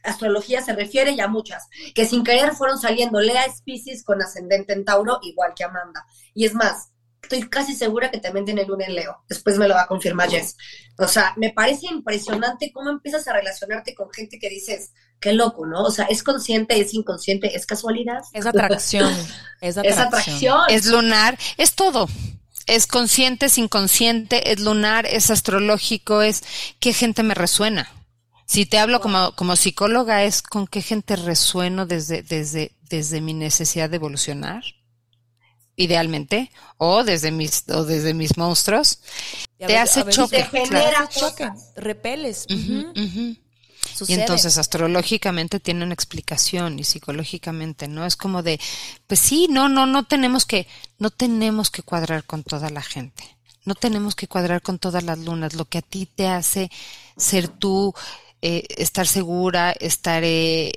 astrología se refiere ya muchas, que sin querer fueron saliendo Lea Species con ascendente en Tauro, igual que Amanda. Y es más, estoy casi segura que también tiene luna en Leo. Después me lo va a confirmar Jess. O sea, me parece impresionante cómo empiezas a relacionarte con gente que dices, qué loco, ¿no? O sea, es consciente, es inconsciente, es casualidad. Es atracción. Es atracción. es atracción. Es lunar, es todo. Es consciente, es inconsciente, es lunar, es astrológico, es qué gente me resuena. Si te hablo como, como psicóloga, es con qué gente resueno desde, desde, desde mi necesidad de evolucionar, idealmente, o desde mis, o desde mis monstruos. Te hace choque. Te genera choque, repeles. Y entonces astrológicamente tiene una explicación y psicológicamente, ¿no? Es como de, pues sí, no, no, no tenemos que, no tenemos que cuadrar con toda la gente. No tenemos que cuadrar con todas las lunas. Lo que a ti te hace ser tú, eh, estar segura, estar eh,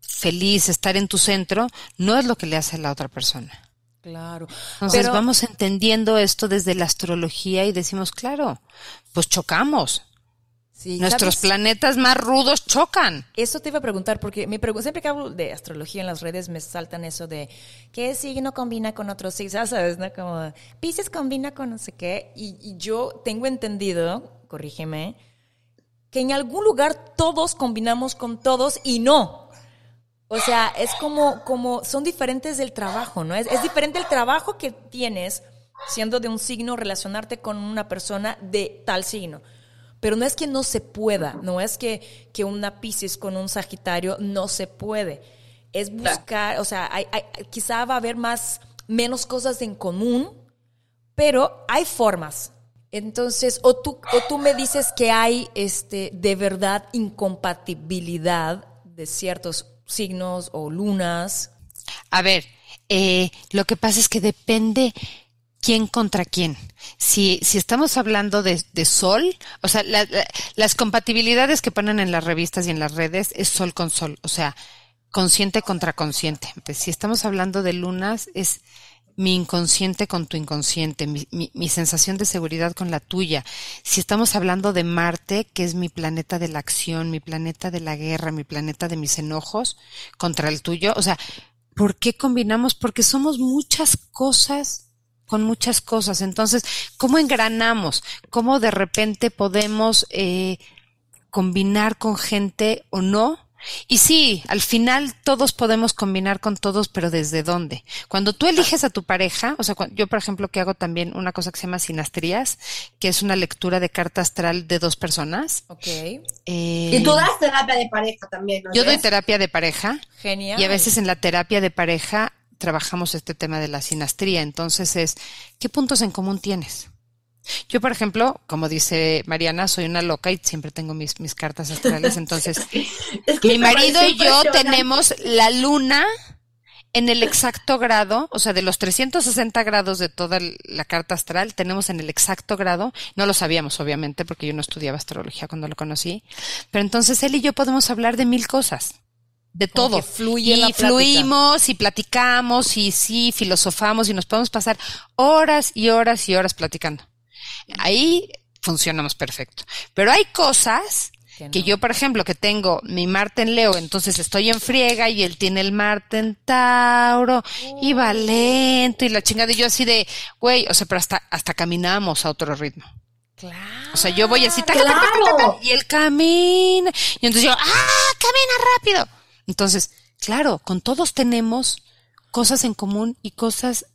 feliz, estar en tu centro, no es lo que le hace a la otra persona. Claro. Entonces vamos entendiendo esto desde la astrología y decimos, claro, pues chocamos. Nuestros planetas más rudos chocan. Eso te iba a preguntar, porque me siempre que hablo de astrología en las redes me saltan eso de qué signo combina con otros signos, ¿sabes? ¿no? Como Pisces combina con no sé qué. Y, y yo tengo entendido, corrígeme, que en algún lugar todos combinamos con todos y no. O sea, es como, como son diferentes del trabajo, ¿no? Es, es diferente el trabajo que tienes siendo de un signo, relacionarte con una persona de tal signo. Pero no es que no se pueda, no es que, que una Pisces con un Sagitario no se puede. Es buscar, o sea, hay, quizá va a haber más, menos cosas en común, pero hay formas. Entonces, o tú, o tú me dices que hay este, de verdad incompatibilidad de ciertos signos o lunas. A ver, eh, lo que pasa es que depende quién contra quién. Si, si estamos hablando de, sol, o sea, las compatibilidades que ponen en las revistas y en las redes es sol con sol, o sea, consciente contra consciente. Pues, si estamos hablando de lunas, es mi inconsciente con tu inconsciente, mi, mi, sensación de seguridad con la tuya. Si estamos hablando de Marte, que es mi planeta de la acción, mi planeta de la guerra, mi planeta de mis enojos, contra el tuyo, o sea, ¿por qué combinamos? Porque somos muchas cosas con muchas cosas. Entonces, ¿cómo engranamos? ¿Cómo de repente podemos eh, combinar con gente o no? Y sí, al final todos podemos combinar con todos, pero ¿desde dónde? Cuando tú eliges a tu pareja, o sea, yo por ejemplo que hago también una cosa que se llama sinastrías, que es una lectura de carta astral de dos personas. Ok. Eh, y tú das terapia de pareja también, ¿no? Yo doy terapia de pareja. Genial. Y a veces en la terapia de pareja trabajamos este tema de la sinastría. Entonces es, ¿qué puntos en común tienes? Yo, por ejemplo, como dice Mariana, soy una loca y siempre tengo mis, mis cartas astrales. Entonces, mi marido y yo tenemos la luna en el exacto grado, o sea, de los 360 grados de toda la carta astral, tenemos en el exacto grado, no lo sabíamos obviamente porque yo no estudiaba astrología cuando lo conocí, pero entonces él y yo podemos hablar de mil cosas de todo. Fluye y fluimos y platicamos y sí, filosofamos y nos podemos pasar horas y horas y horas platicando. Ahí funcionamos perfecto. Pero hay cosas que, yo, por ejemplo, que tengo mi Marte en Leo, entonces estoy en friega y él tiene el Marte en Tauro y va lento y la chingada y yo así de, güey, o sea, pero hasta, hasta caminamos a otro ritmo. Claro. O sea, yo voy así, y él camina. Y entonces yo, ¡ah! Camina rápido entonces, claro, con todos tenemos cosas en común y cosas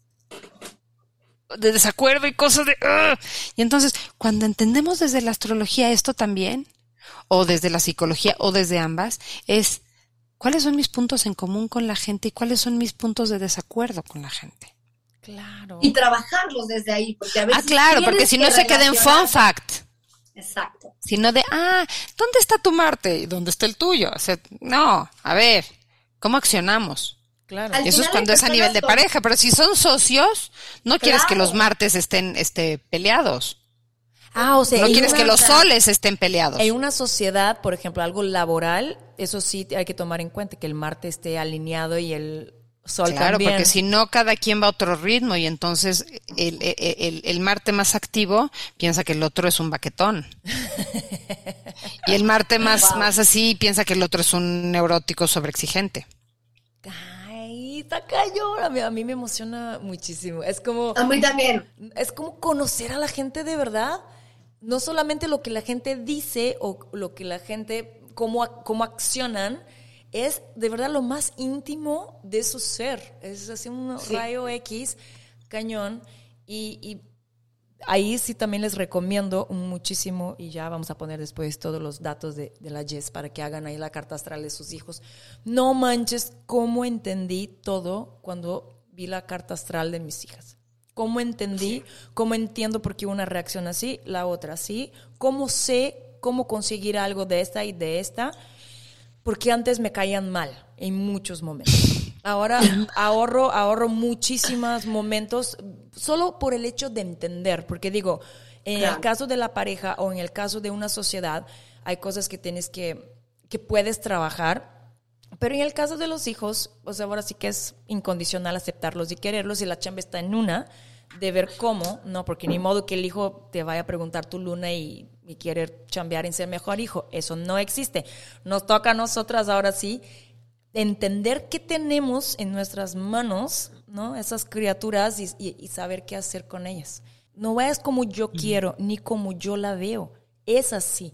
de desacuerdo y cosas de... Y entonces, cuando entendemos desde la astrología esto también, o desde la psicología, o desde ambas, es cuáles son mis puntos en común con la gente y cuáles son mis puntos de desacuerdo con la gente. Claro. Y trabajarlos desde ahí, porque a veces... Ah, claro, porque si no se queda en fun fact. Exacto. Sino de, ah, ¿dónde está tu Marte? ¿Y dónde está el tuyo? O sea, no, a ver, ¿cómo accionamos? Claro. Eso es cuando es a nivel de pareja, pero si son socios, no quieres que los martes estén este, peleados. Ah, o sea, no quieres que los soles estén peleados. En una sociedad, por ejemplo, algo laboral, eso sí hay que tomar en cuenta, que el martes esté alineado y el claro, porque si no, cada quien va a otro ritmo y entonces el, el, el, Marte más activo piensa que el otro es un baquetón. y el Marte más, más así piensa que el otro es un neurótico sobreexigente. Ay, está. A mí, a mí me emociona muchísimo. Es como. A mí también. Es como conocer a la gente de verdad. No solamente lo que la gente dice o lo que la gente, cómo, cómo accionan, es de verdad lo más íntimo de su ser. Es así un rayo X cañón. Y, ahí sí también les recomiendo muchísimo, y ya vamos a poner después todos los datos de, la Jess para que hagan ahí la carta astral de sus hijos. No manches cómo entendí todo cuando vi la carta astral de mis hijas. Cómo entendí, cómo entiendo por qué una reacción así, la otra así, cómo sé cómo conseguir algo de esta y de esta porque antes me caían mal en muchos momentos. Ahora ahorro, ahorro muchísimos momentos solo por el hecho de entender, porque digo, en el caso de la pareja o en el caso de una sociedad, hay cosas que tienes que, que puedes trabajar, pero en el caso de los hijos, pues ahora sí que es incondicional aceptarlos y quererlos y la chamba está en una de ver cómo, no, porque ni modo que el hijo te vaya a preguntar tu luna y y querer chambear en ser mejor hijo. Eso no existe. Nos toca a nosotras ahora sí entender qué tenemos en nuestras manos, ¿no? Esas criaturas y, saber qué hacer con ellas. No es como yo quiero, ni como yo la veo. Es así.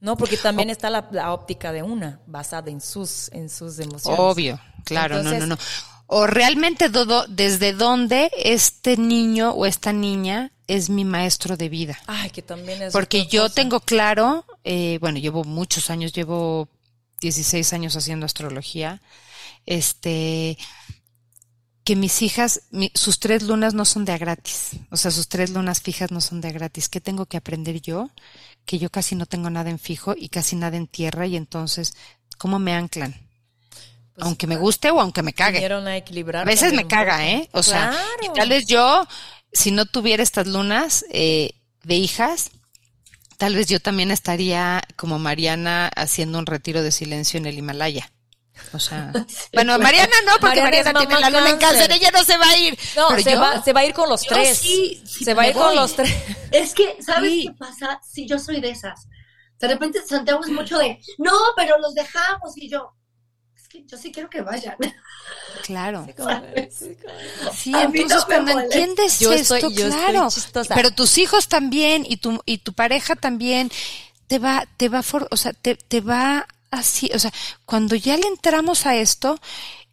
No, porque también está la, óptica de una, basada en sus, en sus emociones. Obvio, claro, no, no, no. O realmente todo, desde dónde este niño o esta niña es mi maestro de vida. Ay, que también es. Porque yo tengo claro, eh, bueno, llevo muchos años, llevo 16 años haciendo astrología, este, que mis hijas, sus tres lunas no son de a gratis. O sea, sus tres lunas fijas no son de a gratis. ¿Qué tengo que aprender yo? Que yo casi no tengo nada en fijo y casi nada en tierra y entonces, ¿cómo me anclan? Pues, aunque me guste o aunque me cague. A, veces me caga, ¿eh? O sea, tal vez yo, si no tuviera estas lunas eh, de hijas, tal vez yo también estaría como Mariana haciendo un retiro de silencio en el Himalaya. O sea, bueno, Mariana no, porque Mariana, tiene la luna en cáncer, ella no se va a ir. No, se, va, se va a ir con los tres. Sí, se va a ir con los tres. Es que, ¿sabes qué pasa? Si yo soy de esas. De repente Santiago es mucho de, no, pero los dejamos y yo, que yo sí quiero que vayan. Claro. Sí, entonces cuando entiendes esto, claro. Pero tus hijos también y tu y tu pareja también te va te va for, o sea, te, te va así, o sea, cuando ya le entramos a esto,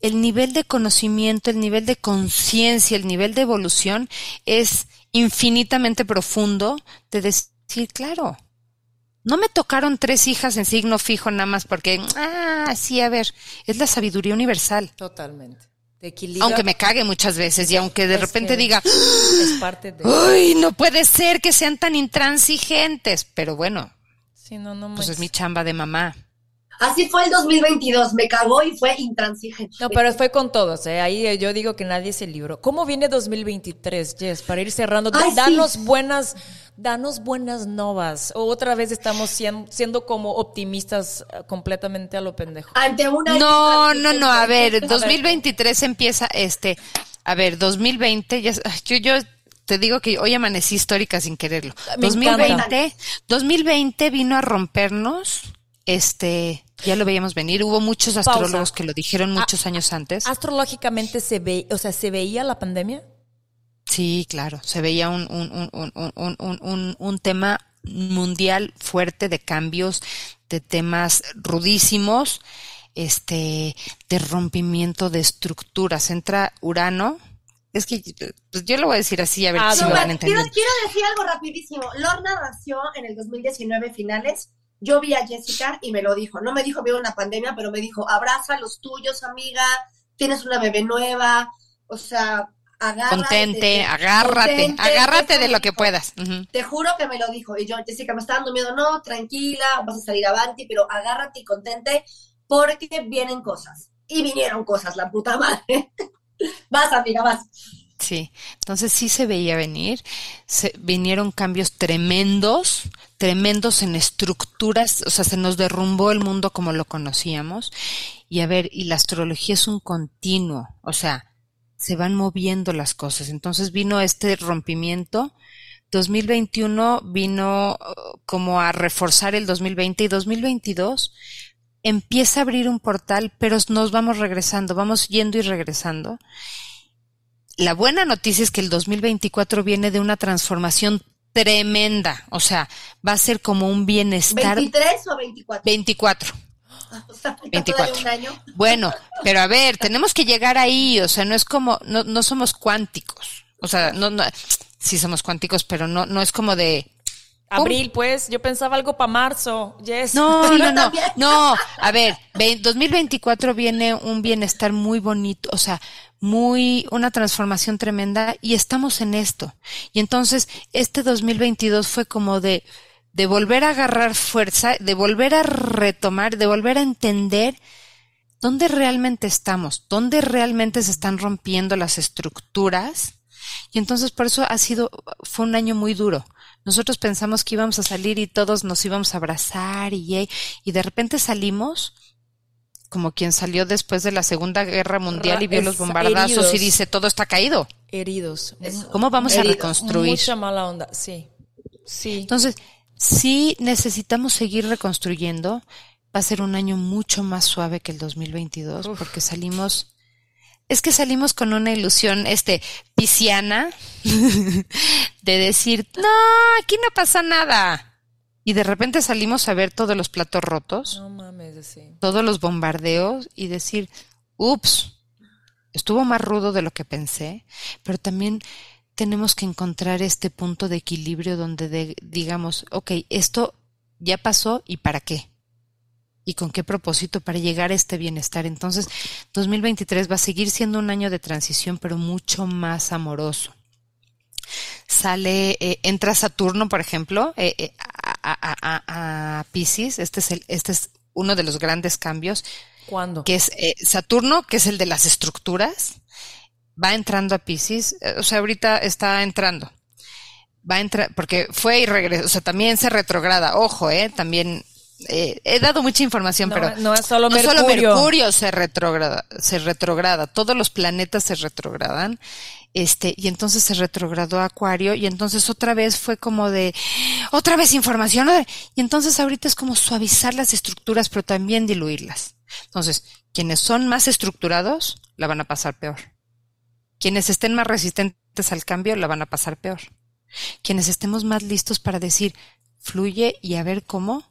el nivel de conocimiento, el nivel de conciencia, el nivel de evolución es infinitamente profundo de decir, claro, no me tocaron tres hijas en signo fijo nada más porque, ah, sí, a ver, es la sabiduría universal. Totalmente. Aunque me cague muchas veces y aunque de repente diga, es parte de... uy, no puede ser que sean tan intransigentes, pero bueno, sí, no, no pues es mi chamba de mamá. Así fue el 2022, me cagó y fue intransigente. No, pero fue con todos, ¿eh? ahí yo digo que nadie se libró. ¿Cómo viene 2023, Jess? Para ir cerrando, danos buenas, danos buenas novas. O otra vez estamos siendo, como optimistas eh, completamente a lo pendejo. Ante una No, no, no, a ver, 2023 empieza este, a ver, 2020 ya yo yo te digo que hoy amanecí histórica sin quererlo. 2020, 2020 vino a rompernos este ya lo veíamos venir. Hubo muchos astrólogos que lo dijeron muchos años antes. ¿Astrológicamente se ve, o sea, se veía la pandemia? Sí, claro. Se veía un, un, un, un tema mundial fuerte de cambios, de temas rudísimos, este, de rompimiento de estructuras. Entra Urano. Es que pues yo lo voy a decir así, a ver ah, si me van a entender. Quiero, quiero decir algo rapidísimo. Lorna nació en el 2019 finales yo vi a Jessica y me lo dijo. No me dijo, veo una pandemia, pero me dijo, abraza a los tuyos, amiga, tienes una bebé nueva, o sea, agárrate. Contente, agárrate, agárrate de lo que puedas. Te juro que me lo dijo. Y yo, Jessica, me está dando miedo, no, tranquila, vas a salir avanti, pero agárrate y contente porque vienen cosas. Y vinieron cosas, la puta madre. vas, amiga, vas. Sí, entonces sí se veía venir, se, vinieron cambios tremendos, tremendos en estructuras, o sea, se nos derrumbó el mundo como lo conocíamos. Y a ver, y la astrología es un continuo, o sea, se van moviendo las cosas. Entonces vino este rompimiento. 2021 vino uh, como a reforzar el 2020 y 2022 empieza a abrir un portal, pero nos vamos regresando, vamos yendo y regresando la buena noticia es que el 2024 viene de una transformación tremenda, o sea, va a ser como un bienestar. ¿23 o 24? 24. O sea, 24. Un año. Bueno, pero a ver, tenemos que llegar ahí, o sea, no es como, no, no somos cuánticos, o sea, no, no, sí somos cuánticos, pero no, no es como de, Abril, pues, yo pensaba algo para marzo, yes. No, no, no, no, a ver, 2024 viene un bienestar muy bonito, o sea, muy, una transformación tremenda y estamos en esto. Y entonces, este 2022 fue como de, de volver a agarrar fuerza, de volver a retomar, de volver a entender dónde realmente estamos, dónde realmente se están rompiendo las estructuras. Y entonces por eso ha sido, fue un año muy duro nosotros pensamos que íbamos a salir y todos nos íbamos a abrazar y, y de repente salimos como quien salió después de la Segunda Guerra Mundial y vio los bombardazos y dice, todo está caído. Heridos. ¿Cómo vamos a reconstruir? Mucha mala onda, sí. Sí. Entonces, sí necesitamos seguir reconstruyendo. Va a ser un año mucho más suave que el 2022 porque salimos es que salimos con una ilusión, este, pisciana, de decir, no, aquí no pasa nada. Y de repente salimos a ver todos los platos rotos, No mames, sí. todos los bombardeos y decir, ups, estuvo más rudo de lo que pensé, pero también tenemos que encontrar este punto de equilibrio donde de- digamos, ok, esto ya pasó y para qué. ¿Y con qué propósito para llegar a este bienestar? Entonces, 2023 va a seguir siendo un año de transición, pero mucho más amoroso. Sale, eh, entra Saturno, por ejemplo, eh, eh, a, a, a, a Pisces. Este es, el, este es uno de los grandes cambios ¿Cuándo? que es eh, Saturno, que es el de las estructuras, va entrando a Pisces, eh, o sea, ahorita está entrando. Va a entrar, porque fue y regresó, o sea, también se retrograda, ojo, eh, también eh, he dado mucha información, No, pero no es solo no Mercurio. solo Mercurio se retrograda, se retrograda, todos los planetas se retrogradan, este, y entonces se retrogradó Acuario, y entonces otra vez fue como de, otra vez información, ¿no? y entonces ahorita es como suavizar las estructuras, pero también diluirlas. Entonces, quienes son más estructurados, la van a pasar peor. Quienes estén más resistentes al cambio, la van a pasar peor. Quienes estemos más listos para decir, fluye y a ver cómo,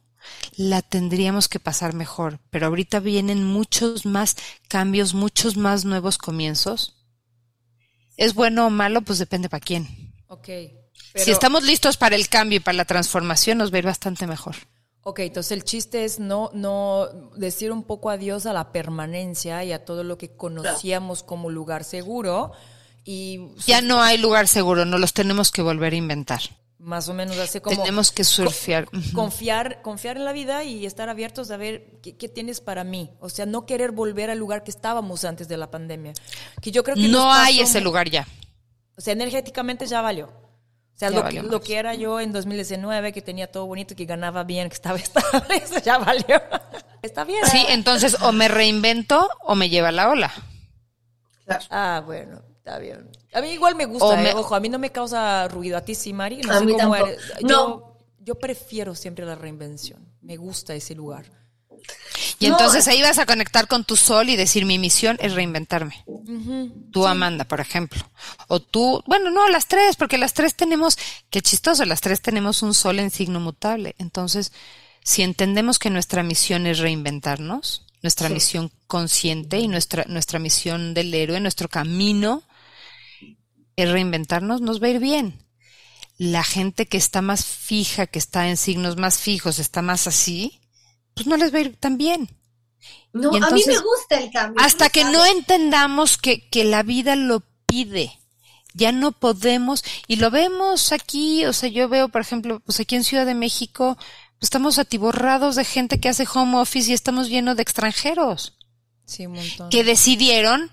la tendríamos que pasar mejor. Pero ahorita vienen muchos más cambios, muchos más nuevos comienzos. ¿Es bueno o malo? Pues depende para quién. Ok. si estamos listos para el cambio y para la transformación, nos va a ir bastante mejor. Ok, entonces el chiste es no, no decir un poco adiós a la permanencia y a todo lo que conocíamos como lugar seguro y Ya no hay lugar seguro, no los tenemos que volver a inventar. Más o menos así como Tenemos que surfear. Confiar, confiar en la vida y estar abiertos a ver qué, qué tienes para mí. O sea, no querer volver al lugar que estábamos antes de la pandemia. Que yo creo que No hay ese lugar ya. O sea, energéticamente ya valió. O sea, lo, valió que, lo que era yo en 2019, que tenía todo bonito, que ganaba bien, que estaba estable, eso ya valió. Está bien. Sí, entonces o me reinvento o me lleva la ola. Claro. Ah, bueno, está bien. A mí igual me gusta, eh, ojo, a mí no me causa ruido. A ti sí, Mari, no A sé mí cómo tampoco. eres. No. Yo, yo prefiero siempre la reinvención. Me gusta ese lugar. Y No, entonces eh. ahí vas a conectar con tu sol y decir mi misión es reinventarme. Tú, Amanda, por ejemplo. O tú, bueno, no, las tres, porque las tres tenemos, qué chistoso, las tres tenemos un sol en signo mutable. Entonces, si entendemos que nuestra misión es reinventarnos, nuestra Sí. misión consciente y nuestra, nuestra misión del héroe, nuestro camino es reinventarnos, nos va a ir bien. La gente que está más fija, que está en signos más fijos, está más así, pues no les va a ir tan bien. No, a mí me gusta el cambio. Hasta que sabes. no entendamos que, que la vida lo pide. Ya no podemos, y lo vemos aquí, o sea, yo veo, por ejemplo, pues aquí en Ciudad de México, pues estamos atiborrados de gente que hace home office y estamos llenos de extranjeros Sí, un montón. que decidieron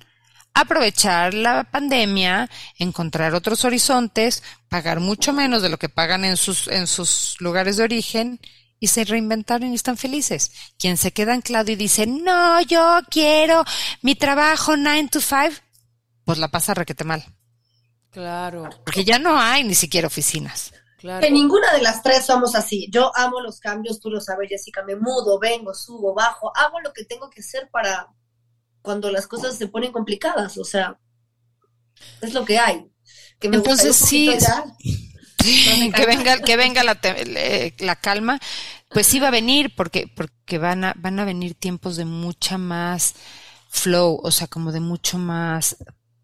aprovechar la pandemia, encontrar otros horizontes, pagar mucho menos de lo que pagan en sus, en sus lugares de origen y se reinventaron y están felices. Quien se queda anclado y dice, no, yo quiero mi trabajo 9 to 5, pues la pasa requete mal. Claro, Porque ya no hay ni siquiera oficinas. claro. Que ninguna de las tres somos así. Yo amo los cambios, tú lo sabes, Jessica. Me mudo, vengo, subo, bajo. Hago lo que tengo que hacer para cuando las cosas se ponen complicadas. O sea, es lo que hay. Que me Entonces, sí, que venga, que venga la, la calma, pues sí va a venir, porque, porque van a, van a venir tiempos de mucha más flow, o sea, como de mucho más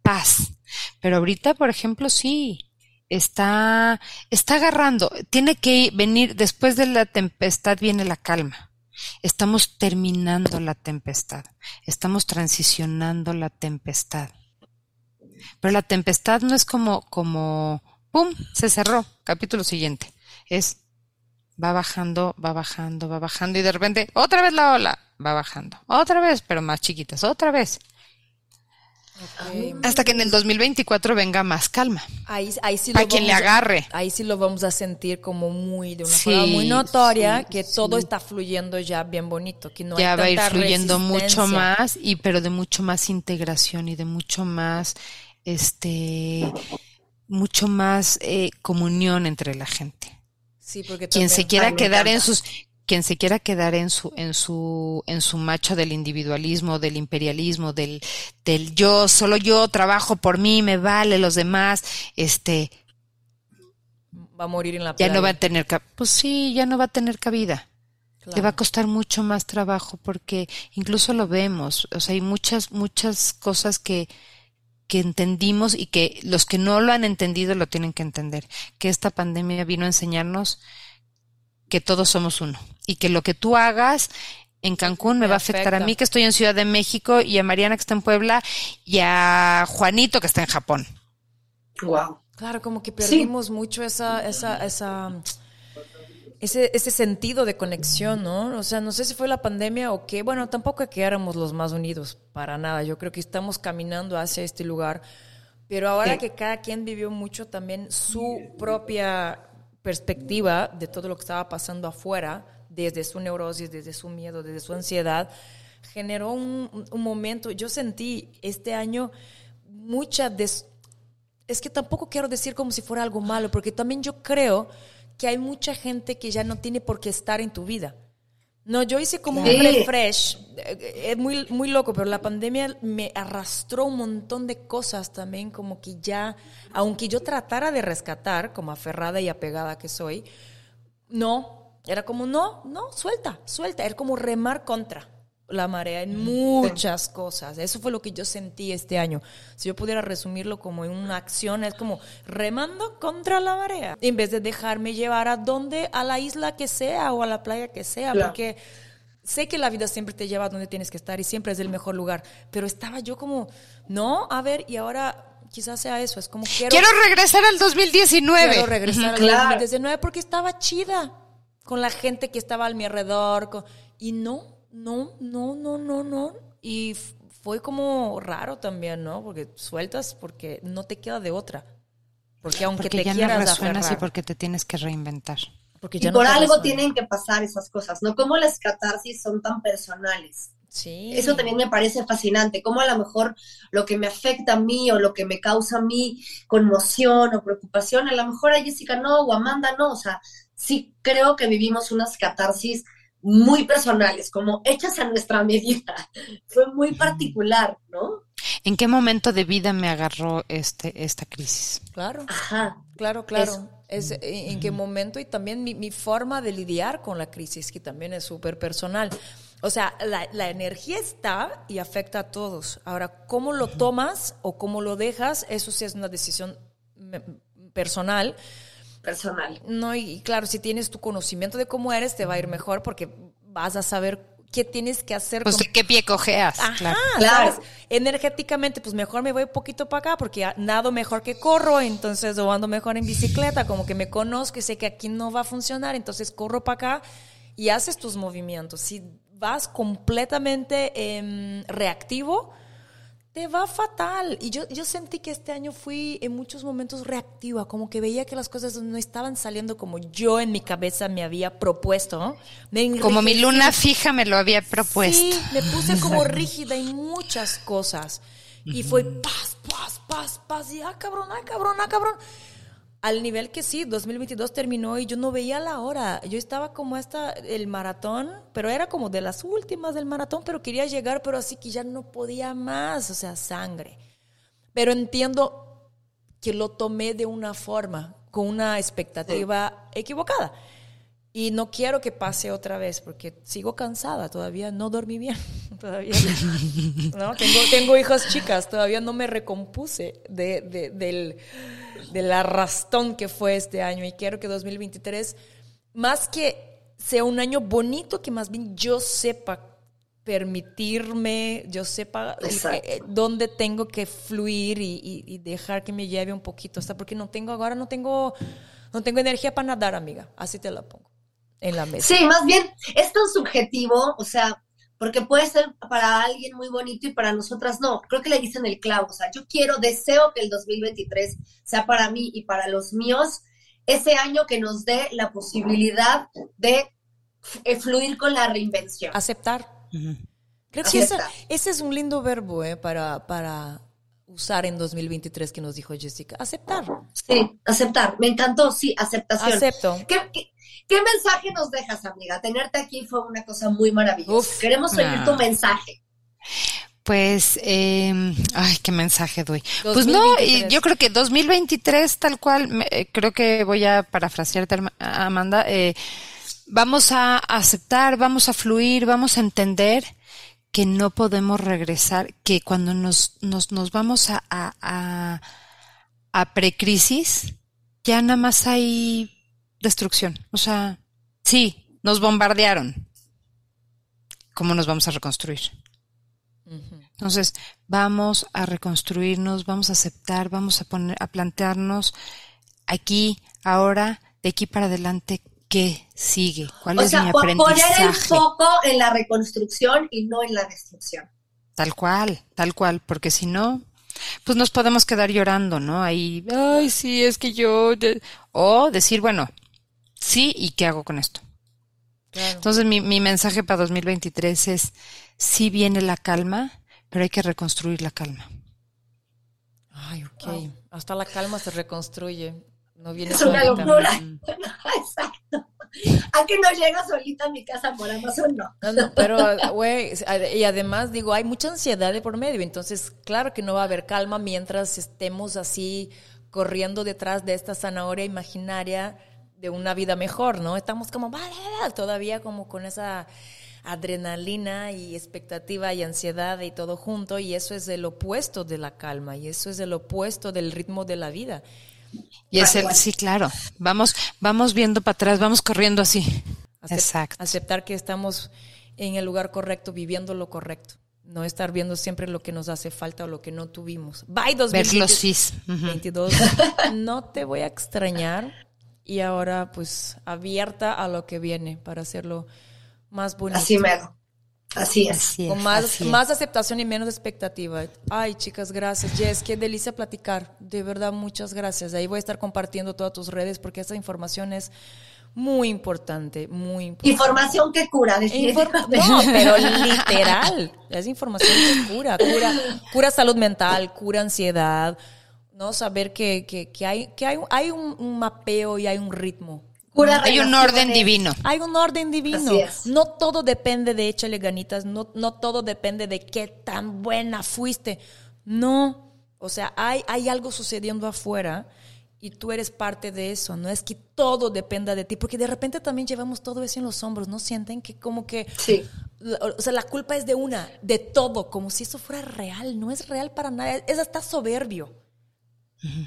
paz. Pero ahorita, por ejemplo, sí, está, está agarrando, tiene que venir, después de la tempestad viene la calma. Estamos terminando la tempestad, estamos transicionando la tempestad. Pero la tempestad no es como, como, ¡pum! Se cerró. Capítulo siguiente. Es, va bajando, va bajando, va bajando y de repente, otra vez la ola, va bajando. Otra vez, pero más chiquitas, otra vez. Hasta que en el 2024 venga más calma. Ahí, ahí sí lo Para quien le a- agarre. ahí sí lo vamos a sentir como muy, de una Sí, forma muy notoria, sí, que todo está fluyendo ya bien bonito, que no ya hay va a ir fluyendo mucho más y pero de mucho más integración y de mucho más este mucho más eh, comunión entre la gente Sí, porque quien se quiera quedar en sus quien se quiera quedar en su en su en su macho del individualismo del imperialismo del del yo solo yo trabajo por mí me vale los demás este Va a morir en la playa. Ya no va a tener, pues sí, ya no va a tener cabida. Le va a costar mucho más trabajo porque incluso lo vemos, o sea, hay muchas, muchas cosas que, que entendimos y que los que no lo han entendido lo tienen que entender, que esta pandemia vino a enseñarnos que todos somos uno y que lo que tú hagas en Cancún me, va a afectar a mí que estoy en Ciudad de México y a Mariana que está en Puebla y a Juanito que está en Japón. Wow. Claro, como que perdimos mucho esa, esa, esa, ese, ese sentido de conexión, ¿no? O sea, no sé si fue la pandemia o qué. Bueno, tampoco que éramos los más unidos, para nada. Yo creo que estamos caminando hacia este lugar. Pero ahora que cada quien vivió mucho también su propia perspectiva de todo lo que estaba pasando afuera, desde su neurosis, desde su miedo, desde su ansiedad, generó un, momento, yo sentí este año mucha des, es que tampoco quiero decir como si fuera algo malo, porque también yo creo que hay mucha gente que ya no tiene por qué estar en tu vida. No, yo hice como un refresh, eh, es muy, muy loco, pero la pandemia me arrastró un montón de cosas también, como que ya, aunque yo tratara de rescatar, como aferrada y apegada que soy, no, era como, no, no, suelta, suelta, era como remar contra la marea en muchas cosas. Eso fue lo que yo sentí este año. Si yo pudiera resumirlo como en una acción, es como remando contra la marea. En vez de dejarme llevar a donde, a la isla que sea o a la playa que sea, porque sé que la vida siempre te lleva a donde tienes que estar y siempre es el mejor lugar. Pero estaba yo como, no, a ver, y ahora quizás sea eso, es como quiero... Quiero regresar al 2019. Quiero regresar al 2019 porque estaba chida con la gente que estaba a mi alrededor. Y no, no, no, no, no, no. Y fue como raro también, ¿no? Porque sueltas porque no te queda de otra. Porque aunque te ya quieras no resuenas aferrar, y porque te tienes que reinventar. porque Y ya no por algo resuena. tienen que pasar esas cosas, ¿no? Como las catarsis son tan personales. Sí. Eso también me parece fascinante, como a lo mejor lo que me afecta a mí o lo que me causa a mí conmoción o preocupación, a lo mejor a Jessica no o Amanda no, o sea, sí creo que vivimos unas catarsis muy personales, como hechas a nuestra medida. Fue muy particular, ¿no? ¿En qué momento de vida me agarró este esta crisis? Claro, Ajá. claro, claro. Es, eh, en qué momento y también mi, mi forma de lidiar con la crisis, que también es súper personal. O sea, la, la energía está y afecta a todos. Ahora, cómo lo tomas o cómo lo dejas, eso sí es una decisión personal. Personal. No, y, y claro, si tienes tu conocimiento de cómo eres, te va a ir mejor porque vas a saber qué tienes que hacer Pues con qué pie cojeas, Ajá, claro. Energéticamente, pues mejor me voy un poquito para acá porque nado mejor que corro, entonces o ando mejor en bicicleta, como que me conozco y sé que aquí no va a funcionar, entonces corro para acá y haces tus movimientos. Si vas completamente em, reactivo, te va fatal. Y yo, yo sentí que este año fui en muchos momentos reactiva, como que veía que las cosas no estaban saliendo como yo en mi cabeza me había propuesto. ¿no? Me Como mi luna fija me lo había propuesto. Sí, me puse como rígida en muchas cosas. Y fue paz, paz, paz, paz. Y ah, cabrón, ah, cabrón, ah, cabrón. Al nivel que sí, 2022 terminó y yo no veía la hora. Yo estaba como hasta el maratón, pero era como de las últimas del maratón, pero quería llegar, pero así que ya no podía más, o sea, sangre. Pero entiendo que lo tomé de una forma, con una expectativa equivocada. Y no quiero que pase otra vez porque sigo cansada, todavía no dormí bien, todavía no, tengo, tengo hijas chicas, todavía no me recompuse de, de- del, del arrastón que fue este año. Y quiero que 2023, más que sea un año bonito, que más bien yo sepa permitirme, yo sepa eh, eh, dónde tengo que fluir y, y- y dejar que me lleve un poquito, hasta porque no tengo ahora, no tengo, no tengo energía para nadar, amiga, así te la pongo en la mesa. Sí, más bien es tan subjetivo, o sea, porque puede ser para alguien muy bonito y para nosotras no. Creo que le dicen el clavo, o sea, yo quiero, deseo que el 2023 sea para mí y para los míos ese año que nos dé la posibilidad de eh, fluir con la reinvención. Aceptar. Creo que ese, ese es un lindo verbo eh, para, para usar en 2023 que nos dijo Jessica. Aceptar. Sí, aceptar. Me encantó, sí, aceptación. Acepto. ¿Qué, qué, qué mensaje nos dejas, amiga? Tenerte aquí fue una cosa muy maravillosa. Uf. Queremos oír Ah. tu mensaje. Pues, eh, ay, qué mensaje doy. Pues no, y yo creo que 2023 tal cual, me, eh, creo que voy a parafrasearte, Amanda, eh, vamos a aceptar, vamos a fluir, vamos a entender que no podemos regresar, que cuando nos, nos, nos vamos a, a, a, a precrisis, ya nada más hay destrucción. O sea, sí, nos bombardearon. ¿Cómo nos vamos a reconstruir? Entonces, vamos a reconstruirnos, vamos a aceptar, vamos a poner, a plantearnos aquí, ahora, de aquí para adelante, qué sigue, cuál es mi aprendizaje. Poner el foco en la reconstrucción y no en la destrucción. Tal cual, tal cual, porque si no, pues nos podemos quedar llorando, ¿no? Ahí, ay, sí, es que yo, o decir, bueno, sí, ¿y qué hago con esto? Entonces mi, mi mensaje para 2023 es, sí viene la calma, pero hay que reconstruir la calma. Ay, ok. Hasta la calma se reconstruye. No viene es una locura. Exacto. A que no llega solita a mi casa por Amazon, no. no, no pero, güey, y además digo, hay mucha ansiedad de por medio, entonces claro que no va a haber calma mientras estemos así corriendo detrás de esta zanahoria imaginaria de una vida mejor, ¿no? Estamos como, vale, todavía como con esa adrenalina y expectativa y ansiedad y todo junto y eso es el opuesto de la calma y eso es el opuesto del ritmo de la vida. Y es el, sí, claro, vamos, vamos viendo para atrás, vamos corriendo así. Exacto. Aceptar que estamos en el lugar correcto, viviendo lo correcto. No estar viendo siempre lo que nos hace falta o lo que no tuvimos. Bye 2022. No te voy a extrañar. Y ahora, pues, abierta a lo que viene para hacerlo más bonito. Así mero. Así es. Con más, más aceptación y menos expectativa. Ay, chicas, gracias. Jess, qué delicia platicar. De verdad, muchas gracias. Ahí voy a estar compartiendo todas tus redes porque esa información es muy importante, muy importante. Información que cura, definitivamente. no, pero literal. Es información que cura. Cura, cura salud mental, cura ansiedad. ¿No? Saber que, que, que hay, que hay, hay un mapeo y hay un ritmo hay un orden divino. Hay un orden divino. No todo depende de échale ganitas, no, no todo depende de qué tan buena fuiste. No, o sea, hay, hay algo sucediendo afuera y tú eres parte de eso. No es que todo dependa de ti, porque de repente también llevamos todo eso en los hombros, ¿no? Sienten que como que... Sí. O sea, la culpa es de una, de todo, como si eso fuera real. No es real para nada, es hasta soberbio.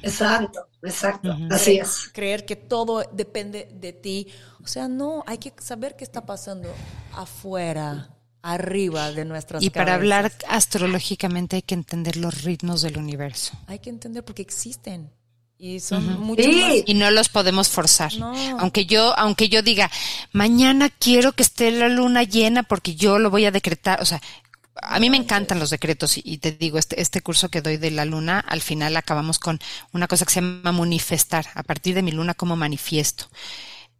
Exacto, exacto, así es. Creer que todo depende de ti. O sea, no, hay que saber qué está pasando afuera, arriba de nuestras Y para hablar astrológicamente hay que entender los ritmos del universo. Hay que entender porque existen. Y son muchos Y no los podemos forzar. Aunque yo, aunque yo diga, mañana quiero que esté la luna llena porque yo lo voy a decretar. O sea, a mí me encantan los decretos y, te digo, este, este curso que doy de la luna, al final acabamos con una cosa que se llama manifestar, a partir de mi luna como manifiesto.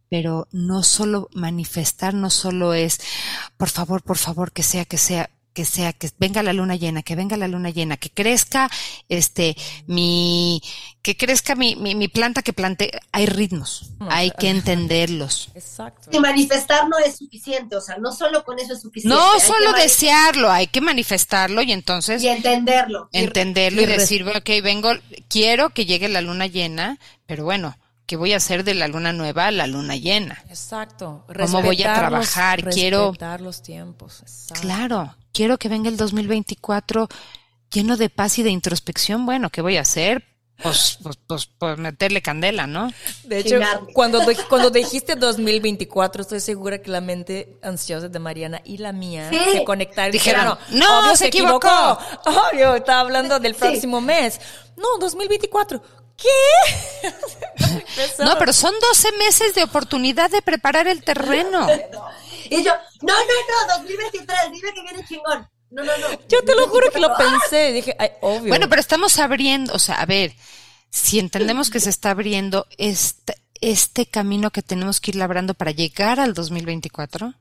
Pero no solo manifestar, no solo es, por favor, por favor, que sea, que sea, que sea, que venga la luna llena, que venga la luna llena, que crezca este mi, que crezca mi, mi, planta que plante, hay ritmos, hay que entenderlos. Exacto. Y manifestar no es suficiente, o sea, no solo con eso es suficiente. No solo desearlo, hay que manifestarlo y entonces. Y entenderlo. Entenderlo y, y decir, ok, vengo, quiero que llegue la luna llena, pero bueno, ¿qué voy a hacer de la luna nueva a la luna llena? Exacto. ¿Cómo voy a trabajar? Quiero. los tiempos. Claro quiero que venga el 2024 lleno de paz y de introspección. Bueno, ¿qué voy a hacer? Pues, pues, pues, pues meterle candela, ¿no? De hecho, cuando, cuando dijiste 2024, estoy segura que la mente ansiosa de Mariana y la mía se conectaron. Dijeron, no, se, equivocó. Obvio, estaba hablando del próximo mes. No, 2024. ¿Qué? no, pero son 12 meses de oportunidad de preparar el terreno. Y yo, no, no, no, 2023, dime que viene chingón. No, no, no. Yo te lo juro que lo pensé, dije, ay, obvio. Bueno, pero estamos abriendo, o sea, a ver, si entendemos que se está abriendo este, este camino que tenemos que ir labrando para llegar al 2024,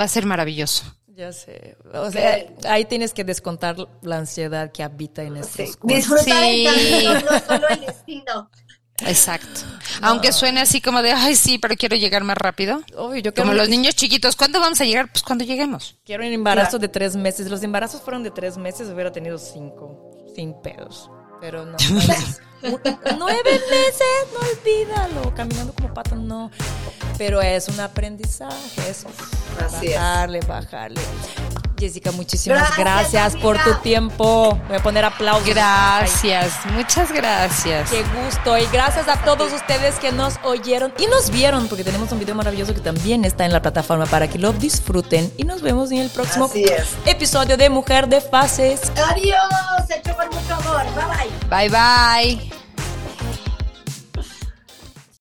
va a ser maravilloso. Ya sé. O sea, ahí tienes que descontar la ansiedad que habita en estos sí. Disfrutar el camino, no solo el destino. Exacto. Aunque suene así como de, ay, sí, pero quiero llegar más rápido. Obvio, yo Como quiero- los niños chiquitos. ¿Cuándo vamos a llegar? Pues cuando lleguemos. Quiero un embarazo de tres meses. Los embarazos fueron de tres meses, hubiera tenido cinco, sin pedos. Pero no. Nueve meses, no olvídalo. Caminando como pato, no. Pero es un aprendizaje, eso. Así es. bajarle, bajarle. Jessica, muchísimas Gracias, gracias, por tu tiempo. Voy a poner aplausos. Gracias, muchas gracias. Qué gusto y gracias a todos ustedes que nos oyeron y nos vieron porque tenemos un video maravilloso que también está en la plataforma para que lo disfruten y nos vemos en el próximo episodio de Mujer de Fases. Adiós, hecho con mucho amor. Bye bye. Bye bye.